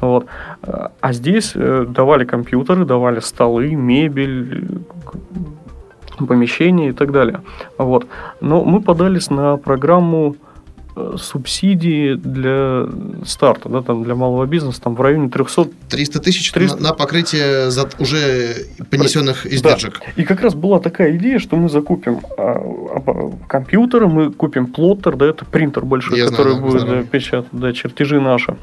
Вот. А здесь э, давали компьютеры, давали столы, мебель, помещения и так далее. Вот. Но мы подались на программу э, субсидии для старта, да, там для малого бизнеса, там в районе 300... 300 тысяч 300... На, на покрытие за уже понесенных издержек. Да. И как раз была такая идея, что мы закупим а, компьютеры, мы купим плоттер, да, это принтер большой, Я который знаю, будет да, печатать да, чертежи наши.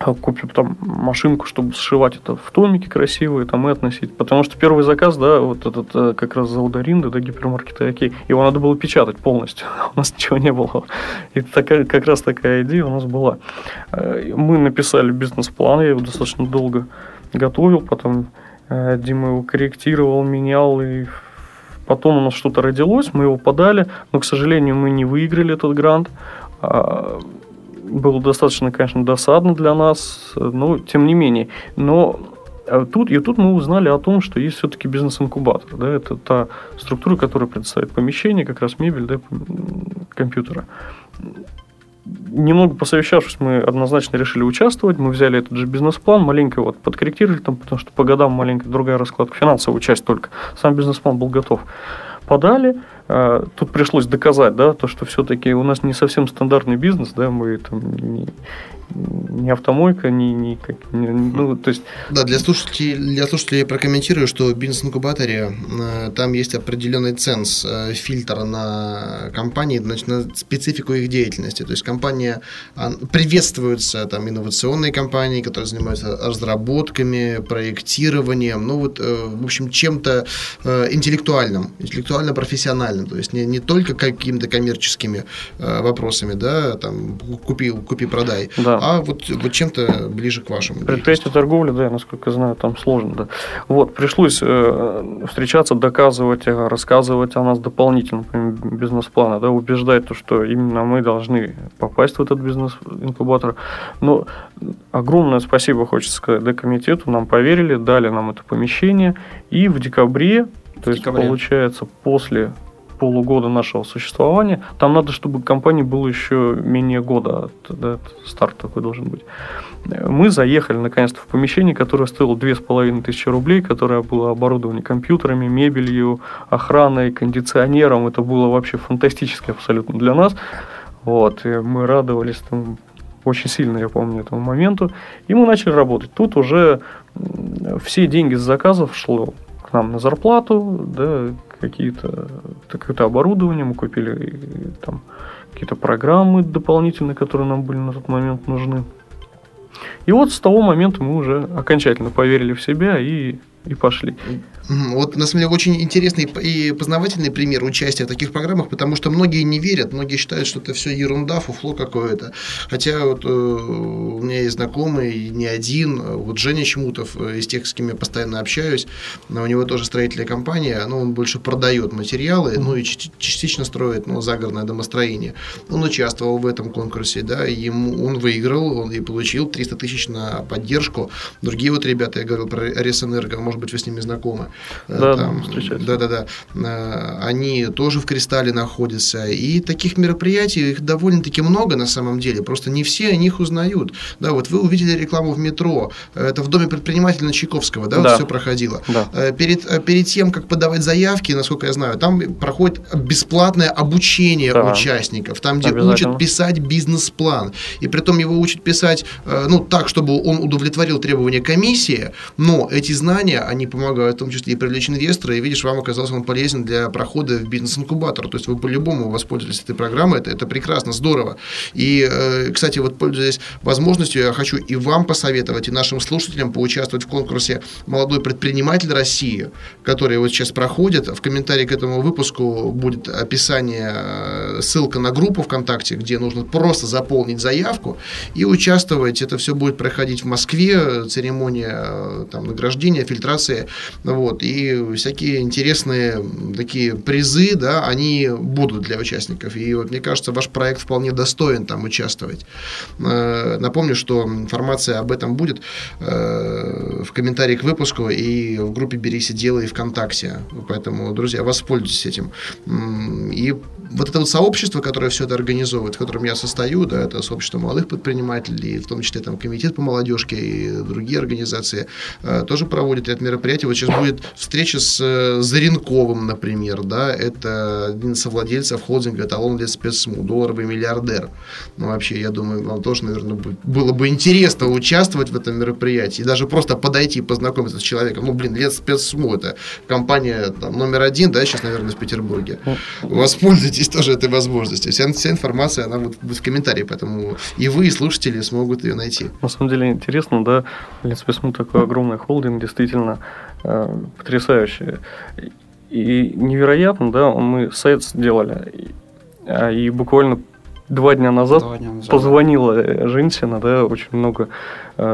А, купим там машинку, чтобы сшивать это в томики красивые там и относить. Потому что первый заказ, да, вот этот э, как раз за Ударинда, да, гипермаркеты окей, его надо было печатать полностью. у нас ничего не было. И такая, как раз такая идея у нас была. Э, мы написали бизнес-план, я его достаточно долго готовил, потом э, Дима его корректировал, менял, и потом у нас что-то родилось, мы его подали, но, к сожалению, мы не выиграли этот грант а, было достаточно, конечно, досадно для нас, но тем не менее. Но э, тут, и тут мы узнали о том, что есть все-таки бизнес-инкубатор. Да, это та структура, которая предоставляет помещение, как раз мебель, да, компьютера. Немного посовещавшись, мы однозначно решили участвовать. Мы взяли этот же бизнес-план, маленько вот подкорректировали там, потому что по годам маленькая другая раскладка, финансовая часть только. Сам бизнес-план был готов. Подали, тут пришлось доказать, да, то, что все-таки у нас не совсем стандартный бизнес, да, мы там не автомойка, не, не, как, не ну, то есть... Да, для слушателей, для слушателей я прокомментирую, что в бизнес-инкубаторе э, там есть определенный ценз, э, фильтр на компании, значит, на специфику их деятельности. То есть компания приветствуются там инновационные компании, которые занимаются разработками, проектированием, ну вот, э, в общем, чем-то э, интеллектуальным, интеллектуально-профессиональным, то есть не, не только какими-то коммерческими э, вопросами, да, там, купи, купи продай, Да а вот, вот чем-то ближе к вашему. Предприятие торговли, да, я насколько знаю, там сложно, да. Вот, пришлось э, встречаться, доказывать, э, рассказывать о нас дополнительно, бизнес-плана, да, убеждать то, что именно мы должны попасть в этот бизнес-инкубатор. Но огромное спасибо, хочется сказать, да, комитету, нам поверили, дали нам это помещение, и в декабре, то есть, декабре. получается, после полугода нашего существования. Там надо, чтобы компании было еще менее года. Да, старт такой должен быть. Мы заехали наконец-то в помещение, которое стоило две с половиной тысячи рублей, которое было оборудовано компьютерами, мебелью, охраной, кондиционером. Это было вообще фантастически абсолютно для нас. Вот, и мы радовались там очень сильно, я помню, этому моменту. И мы начали работать. Тут уже все деньги с заказов шло к нам на зарплату, да, какие-то какое-то оборудование, мы купили там какие-то программы дополнительные, которые нам были на тот момент нужны. И вот с того момента мы уже окончательно поверили в себя и, и пошли. Вот, на самом деле, очень интересный и познавательный пример участия в таких программах, потому что многие не верят, многие считают, что это все ерунда, фуфло какое-то. Хотя вот э, у меня есть знакомый, не один, вот Женя Чмутов, э, из тех, с кем я постоянно общаюсь, у него тоже строительная компания, но он больше продает материалы, ну и частично строит ну, загородное домостроение. Он участвовал в этом конкурсе, да, и ему, он выиграл, он и получил 300 тысяч на поддержку. Другие вот ребята, я говорил про Ресэнерго, может быть, вы с ними знакомы. Э, да, там, да, да, да. Э, они тоже в кристалле находятся. И таких мероприятий их довольно-таки много на самом деле. Просто не все о них узнают. Да, вот вы увидели рекламу в метро. Это в доме предпринимателя на Чайковского, да, да. вот все проходило. Да. Э, перед, перед тем, как подавать заявки, насколько я знаю, там проходит бесплатное обучение да. участников. Там, где учат писать бизнес-план. И при том его учат писать, ну, так, чтобы он удовлетворил требования комиссии, но эти знания, они помогают в том числе и привлечь инвестора, и видишь, вам оказался он полезен для прохода в бизнес-инкубатор. То есть вы по-любому воспользовались этой программой, это, это прекрасно, здорово. И, э, кстати, вот пользуясь возможностью, я хочу и вам посоветовать, и нашим слушателям поучаствовать в конкурсе «Молодой предприниматель России», который вот сейчас проходит. В комментарии к этому выпуску будет описание, э, ссылка на группу ВКонтакте, где нужно просто заполнить заявку и участвовать. Это все будет проходить в Москве, церемония э, там, награждения, фильтрации. Вот и всякие интересные такие призы, да, они будут для участников. И вот мне кажется, ваш проект вполне достоин там участвовать. Э, напомню, что информация об этом будет э, в комментарии к выпуску и в группе «Берись и делай» ВКонтакте. Поэтому, друзья, воспользуйтесь этим. И вот это вот сообщество, которое все это организовывает, в котором я состою, да, это сообщество молодых предпринимателей, в том числе там комитет по молодежке и другие организации, э, тоже проводят ряд мероприятий. Вот сейчас будет встреча с э, Заренковым, например, да, это один из совладельцев холдинга «Эталон для спецсму», долларовый миллиардер. Ну, вообще, я думаю, вам тоже, наверное, было бы интересно участвовать в этом мероприятии, и даже просто подойти, познакомиться с человеком. Ну, блин, лет спецсму, это компания там, номер один, да, сейчас, наверное, в Петербурге. Воспользуйтесь тоже этой возможностью. Вся, вся информация, она будет в комментарии, поэтому и вы, и слушатели смогут ее найти. На самом деле интересно, да, Линспецсму такой огромный холдинг, действительно, Э, потрясающее. И невероятно, да, мы сайт сделали, а, и буквально два дня назад, два дня назад позвонила женщина, да, очень много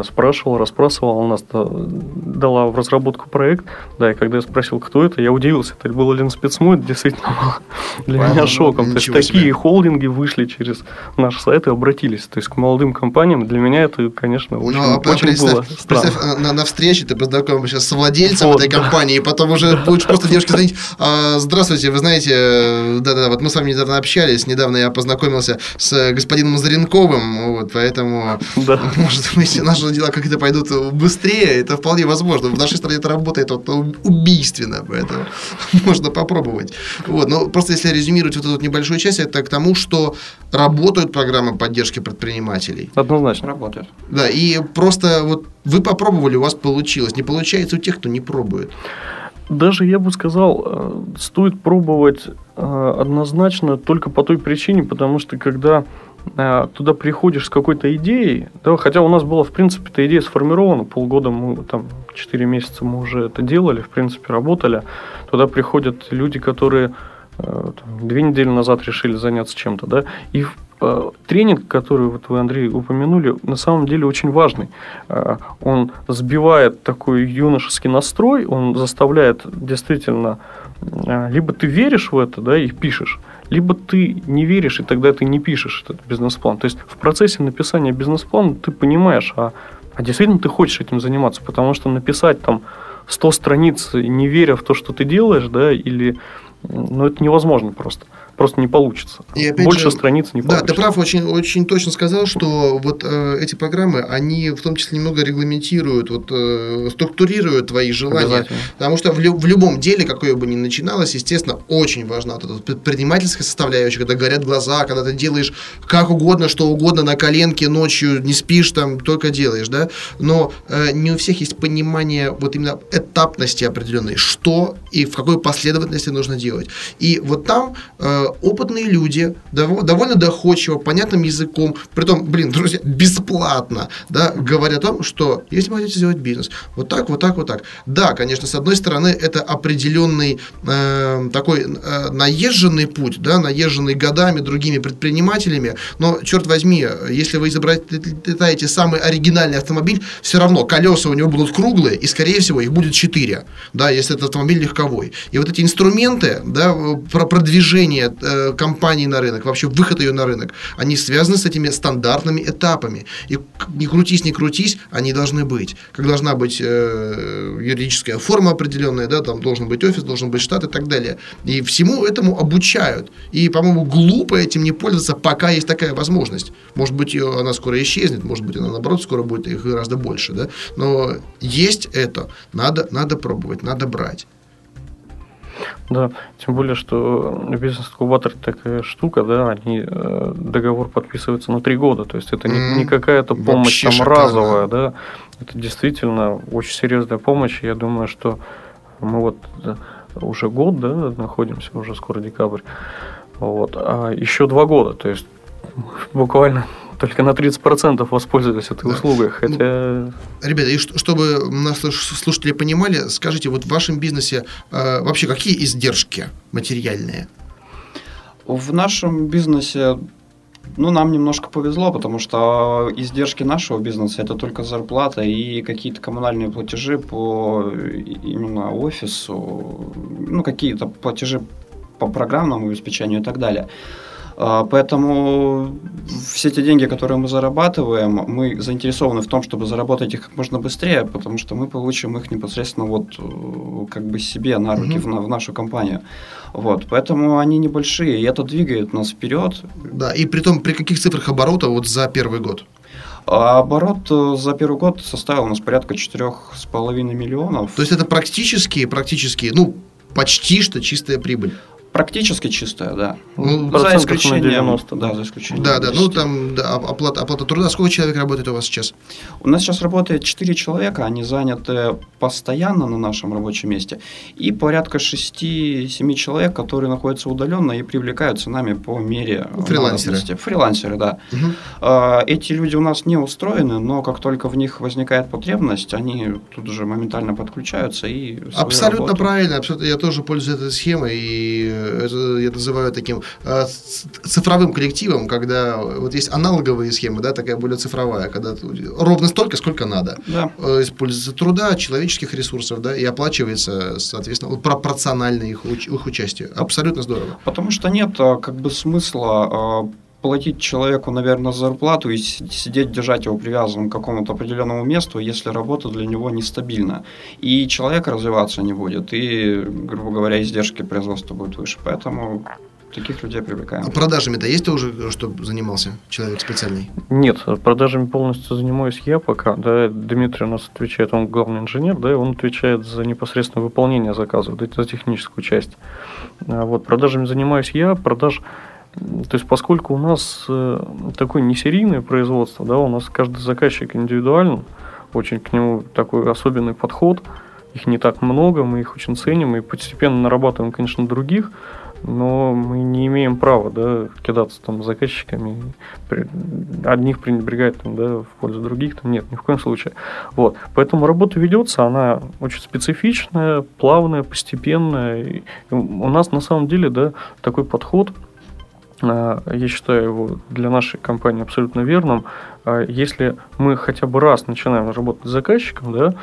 спрашивал, расспрашивал, у нас дала в разработку проект, да, и когда я спросил, кто это, я удивился, это был Ленспецму, это действительно было для Ладно, меня шоком. То есть себе. такие холдинги вышли через наш сайт и обратились, то есть к молодым компаниям, для меня это, конечно, очень, ну, а очень представь, было странно. Представь, на, на встрече ты познакомишься с владельцем вот, этой да. компании, и потом уже будешь просто девушке звонить, а, здравствуйте, вы знаете, да-да, вот мы с вами недавно общались, недавно я познакомился с господином Заренковым, вот, поэтому, да. может быть, наши дела как-то пойдут быстрее, это вполне возможно. В нашей стране это работает вот, убийственно, поэтому можно попробовать. Вот, но просто если резюмировать вот эту небольшую часть, это к тому, что работают программы поддержки предпринимателей. Однозначно работают. Да, и просто вот вы попробовали, у вас получилось. Не получается у тех, кто не пробует. Даже я бы сказал, э, стоит пробовать э, однозначно только по той причине, потому что когда э, туда приходишь с какой-то идеей, да, хотя у нас была, в принципе, эта идея сформирована, полгода мы, там, 4 месяца мы уже это делали, в принципе, работали, туда приходят люди, которые там, две недели назад решили заняться чем-то, да, и Э, тренинг, который вот вы, Андрей, упомянули, на самом деле очень важный. Э, он сбивает такой юношеский настрой, он заставляет действительно, э, либо ты веришь в это, да, и пишешь, либо ты не веришь, и тогда ты не пишешь этот бизнес-план. То есть в процессе написания бизнес-плана ты понимаешь, а, а действительно ты хочешь этим заниматься, потому что написать там 100 страниц, не веря в то, что ты делаешь, да, или ну, это невозможно просто просто не получится. И опять Больше же, страниц не получится. Да, ты прав, очень, очень точно сказал, что вот э, эти программы, они в том числе немного регламентируют, вот, э, структурируют твои желания. Потому что в, лю- в любом деле, какое бы ни начиналось, естественно, очень важна вот эта предпринимательская составляющая, когда горят глаза, когда ты делаешь как угодно, что угодно на коленке ночью, не спишь там, только делаешь, да. Но э, не у всех есть понимание вот именно этапности определенной, что и в какой последовательности нужно делать. И вот там э, опытные люди, довольно доходчиво, понятным языком, притом, блин, друзья, бесплатно, да, говорят о том, что если вы хотите сделать бизнес, вот так, вот так, вот так. Да, конечно, с одной стороны, это определенный э, такой э, наезженный путь, да, наезженный годами другими предпринимателями, но, черт возьми, если вы изобретаете самый оригинальный автомобиль, все равно колеса у него будут круглые, и, скорее всего, их будет 4, да, если этот автомобиль легковой. И вот эти инструменты, да, про продвижение э, компании на рынок, вообще выход ее на рынок, они связаны с этими стандартными этапами. И не крутись, не крутись, они должны быть. Как должна быть э, юридическая форма определенная, да, там должен быть офис, должен быть штат и так далее. И всему этому обучают. И, по-моему, глупо этим не пользоваться, пока есть такая возможность. Может быть, ее, она скоро исчезнет, может быть, она, наоборот, скоро будет их гораздо больше. Да? Но есть это, надо, надо пробовать, надо брать. Да, тем более, что бизнес-инкубатор такая штука, да, они э, договор подписывается на три года, то есть это не, не какая-то помощь Вообще там разовая, да, это действительно очень серьезная помощь, я думаю, что мы вот уже год, да, находимся, уже скоро декабрь, вот, а еще два года, то есть буквально только на 30% воспользовались этой да. услугой. Хотя... Ребята, и чтобы нас слушатели понимали, скажите, вот в вашем бизнесе э, вообще какие издержки материальные? В нашем бизнесе ну, нам немножко повезло, потому что издержки нашего бизнеса это только зарплата и какие-то коммунальные платежи по именно офису, ну, какие-то платежи по программному обеспечению и так далее. А, поэтому все те деньги, которые мы зарабатываем, мы заинтересованы в том, чтобы заработать их как можно быстрее, потому что мы получим их непосредственно вот э, как бы себе на руки угу. в, в нашу компанию. Вот, поэтому они небольшие, и это двигает нас вперед. Да, и при том, при каких цифрах оборота вот за первый год? А оборот э, за первый год составил у нас порядка 4,5 миллионов. То есть это практически, практически, ну, почти что чистая прибыль. Практически чистая, да. Ну, за исключением, 90, да, за исключением. Да, да, ну там да, оплата, оплата труда. Сколько человек работает у вас сейчас? У нас сейчас работает 4 человека, они заняты постоянно на нашем рабочем месте, и порядка 6-7 человек, которые находятся удаленно и привлекаются нами по мере Фрилансеры. Надобности. Фрилансеры, да. Угу. Эти люди у нас не устроены, но как только в них возникает потребность, они тут же моментально подключаются и Абсолютно работу. правильно, абсолютно. Я тоже пользуюсь этой схемой и это я называю таким э, цифровым коллективом, когда вот есть аналоговые схемы, да, такая более цифровая, когда ровно столько, сколько надо. Да. Э, используется труда, человеческих ресурсов, да, и оплачивается, соответственно, пропорционально их, их участию. Абсолютно здорово. Потому что нет э, как бы смысла платить человеку, наверное, зарплату и сидеть, держать его привязанным к какому-то определенному месту, если работа для него нестабильна. И человек развиваться не будет, и, грубо говоря, издержки производства будут выше. Поэтому таких людей привлекаем. А продажами-то есть уже, что занимался человек специальный? Нет, продажами полностью занимаюсь я пока. Да, Дмитрий у нас отвечает, он главный инженер, да, и он отвечает за непосредственное выполнение заказов, за техническую часть. А вот продажами занимаюсь я, продаж то есть, поскольку у нас э, такое несерийное производство, да, у нас каждый заказчик индивидуален, очень к нему такой особенный подход, их не так много, мы их очень ценим и постепенно нарабатываем, конечно, других, но мы не имеем права да, кидаться там заказчиками, одних пренебрегать там, да, в пользу других, там нет, ни в коем случае. Вот. Поэтому работа ведется, она очень специфичная, плавная, постепенная. И у нас на самом деле да, такой подход – я считаю его для нашей компании абсолютно верным. А, если мы хотя бы раз начинаем работать с заказчиком, да,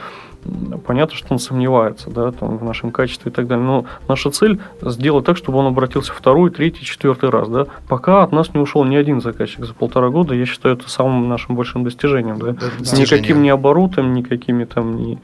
понятно, что он сомневается да, там, в нашем качестве и так далее. Но наша цель сделать так, чтобы он обратился второй, третий, четвертый раз. Да. Пока от нас не ушел ни один заказчик за полтора года, я считаю это самым нашим большим достижением. Да. Никаким ни оборотом, никакими там ни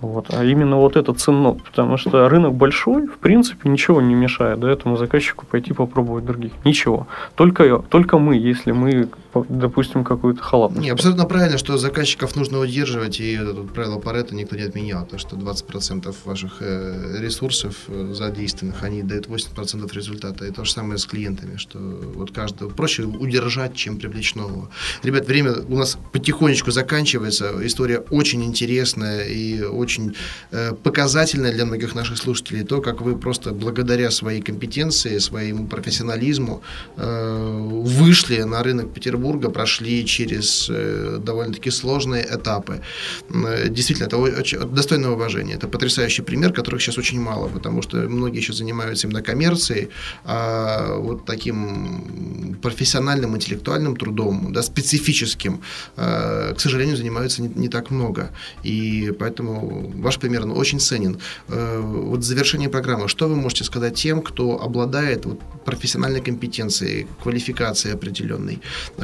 вот. А именно вот это ценно, потому что рынок большой, в принципе, ничего не мешает да, этому заказчику пойти попробовать других. Ничего. Только, только мы, если мы допустим, какую-то халатность. Не, абсолютно правильно, что заказчиков нужно удерживать, и это правило Паретта никто не отменял, то что 20% ваших э, ресурсов э, задействованных, они дают 80% результата. И то же самое с клиентами, что вот каждого проще удержать, чем привлечь нового. Ребят, время у нас потихонечку заканчивается, история очень интересная и очень э, показательная для многих наших слушателей, то, как вы просто благодаря своей компетенции, своему профессионализму вышли на рынок Петербурга Петербурга прошли через э, довольно-таки сложные этапы. Э, действительно, это очень достойное уважения. Это потрясающий пример, которых сейчас очень мало, потому что многие еще занимаются именно коммерцией, а вот таким профессиональным, интеллектуальным трудом, да, специфическим, э, к сожалению, занимаются не, не так много. И поэтому ваш пример ну, очень ценен. Вот завершение программы. Что вы можете сказать тем, кто обладает вот, профессиональной компетенцией, квалификацией определенной,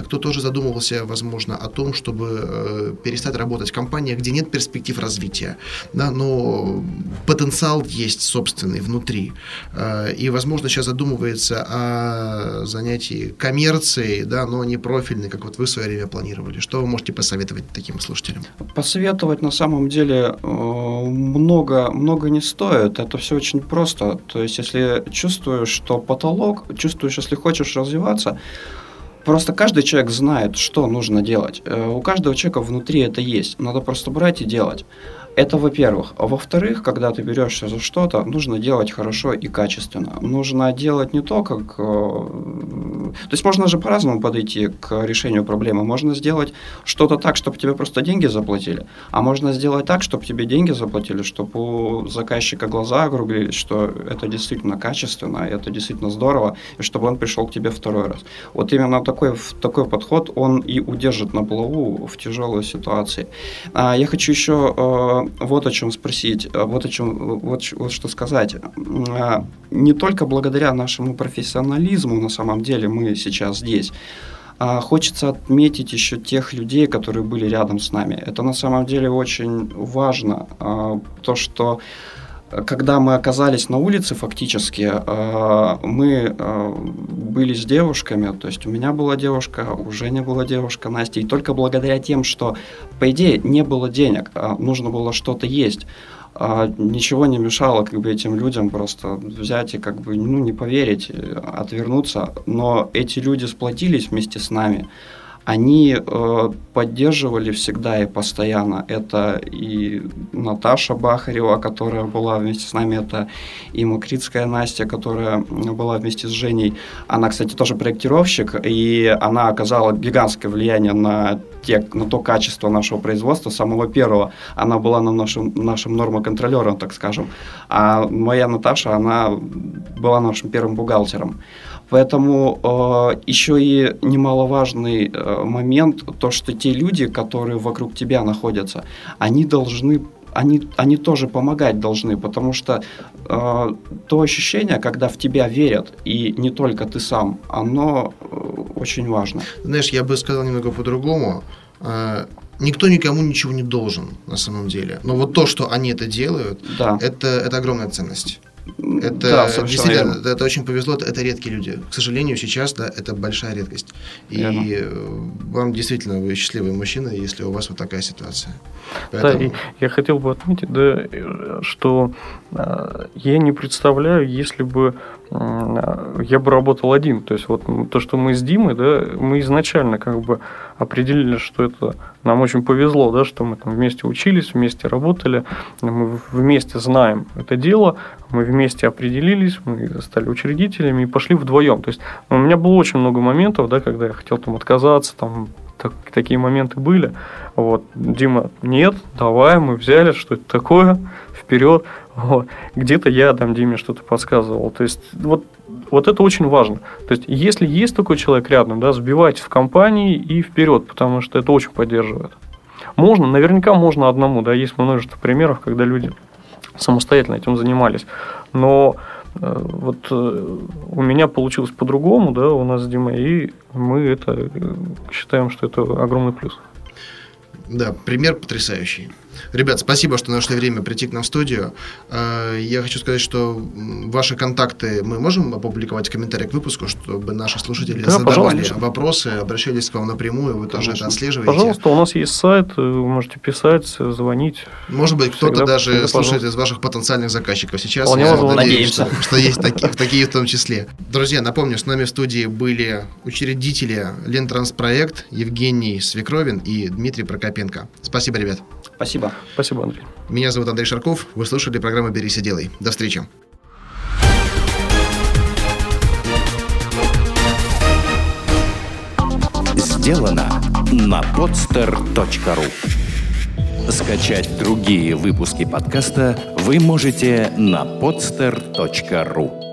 кто тоже задумывался, возможно, о том, чтобы э, перестать работать в компаниях, где нет перспектив развития, да, но потенциал есть собственный внутри. Э, и, возможно, сейчас задумывается о занятии коммерцией, да, но не профильной, как вот вы в свое время планировали. Что вы можете посоветовать таким слушателям? Посоветовать на самом деле э, много, много не стоит. Это все очень просто. То есть, если чувствуешь, что потолок, чувствуешь, если хочешь развиваться, Просто каждый человек знает, что нужно делать. Э, у каждого человека внутри это есть. Надо просто брать и делать. Это во-первых. А во-вторых, когда ты берешься за что-то, нужно делать хорошо и качественно. Нужно делать не то, как... Э, то есть можно же по-разному подойти к решению проблемы. Можно сделать что-то так, чтобы тебе просто деньги заплатили, а можно сделать так, чтобы тебе деньги заплатили, чтобы у заказчика глаза округлились, что это действительно качественно, это действительно здорово, и чтобы он пришел к тебе второй раз. Вот именно такой, такой подход, он и удержит на плаву в тяжелой ситуации. А я хочу еще э, вот о чем спросить, э, вот о чем, вот, вот что сказать. А, не только благодаря нашему профессионализму на самом деле мы сейчас здесь. А хочется отметить еще тех людей, которые были рядом с нами. Это на самом деле очень важно. То, что когда мы оказались на улице, фактически, э, мы э, были с девушками, то есть у меня была девушка, у Жени была девушка, Настя, и только благодаря тем, что, по идее, не было денег, а нужно было что-то есть, а ничего не мешало как бы этим людям просто взять и как бы ну не поверить, отвернуться, но эти люди сплотились вместе с нами, они э, поддерживали всегда и постоянно. Это и Наташа Бахарева, которая была вместе с нами, это и Макритская Настя, которая была вместе с Женей. Она, кстати, тоже проектировщик, и она оказала гигантское влияние на, те, на то качество нашего производства самого первого. Она была на нашем, нашим нормоконтролером, так скажем. А моя Наташа, она была нашим первым бухгалтером. Поэтому э, еще и немаловажный э, момент, то, что те люди, которые вокруг тебя находятся, они должны они, они тоже помогать должны, потому что э, то ощущение, когда в тебя верят, и не только ты сам, оно э, очень важно. Знаешь, я бы сказал немного по-другому. Э, никто никому ничего не должен на самом деле. Но вот то, что они это делают, да. это, это огромная ценность. Это да, действительно, верно. это очень повезло, это редкие люди. К сожалению, сейчас да, это большая редкость. И верно. Вам действительно вы счастливый мужчина, если у вас вот такая ситуация. Поэтому... Да, и я хотел бы отметить, да, что э, я не представляю, если бы я бы работал один. То есть вот то, что мы с Димой, да, мы изначально как бы определили, что это нам очень повезло, да, что мы там вместе учились, вместе работали, мы вместе знаем это дело, мы вместе определились, мы стали учредителями и пошли вдвоем. То есть у меня было очень много моментов, да, когда я хотел там отказаться, там так, такие моменты были. Вот. Дима, нет, давай, мы взяли, что это такое, вперед. Где-то я там Диме что-то подсказывал. То есть вот, вот это очень важно. То есть если есть такой человек рядом, да, сбивайте в компании и вперед, потому что это очень поддерживает. Можно, наверняка можно одному, да, есть множество примеров, когда люди самостоятельно этим занимались. Но э, вот э, у меня получилось по-другому, да, у нас с Димой, и мы это э, считаем, что это огромный плюс. Да, пример потрясающий. Ребят, спасибо, что нашли время прийти к нам в студию. Э, я хочу сказать, что ваши контакты мы можем опубликовать в комментариях к выпуску, чтобы наши слушатели да, задавали пожалуйста. вопросы, обращались к вам напрямую, вы тоже это отслеживаете. Пожалуйста, у нас есть сайт, э, вы можете писать, звонить. Может быть, кто-то даже всегда, слушает из ваших потенциальных заказчиков сейчас. Вполне я надеюсь, что, что есть такие, такие в том числе. Друзья, напомню, с нами в студии были учредители Лентранспроект Евгений Свекровин и Дмитрий Прокопенко. Спасибо, ребят. Спасибо. Спасибо, Андрей. Меня зовут Андрей Шарков. Вы слушали программу «Берись и делай». До встречи. Сделано на podster.ru Скачать другие выпуски подкаста вы можете на podster.ru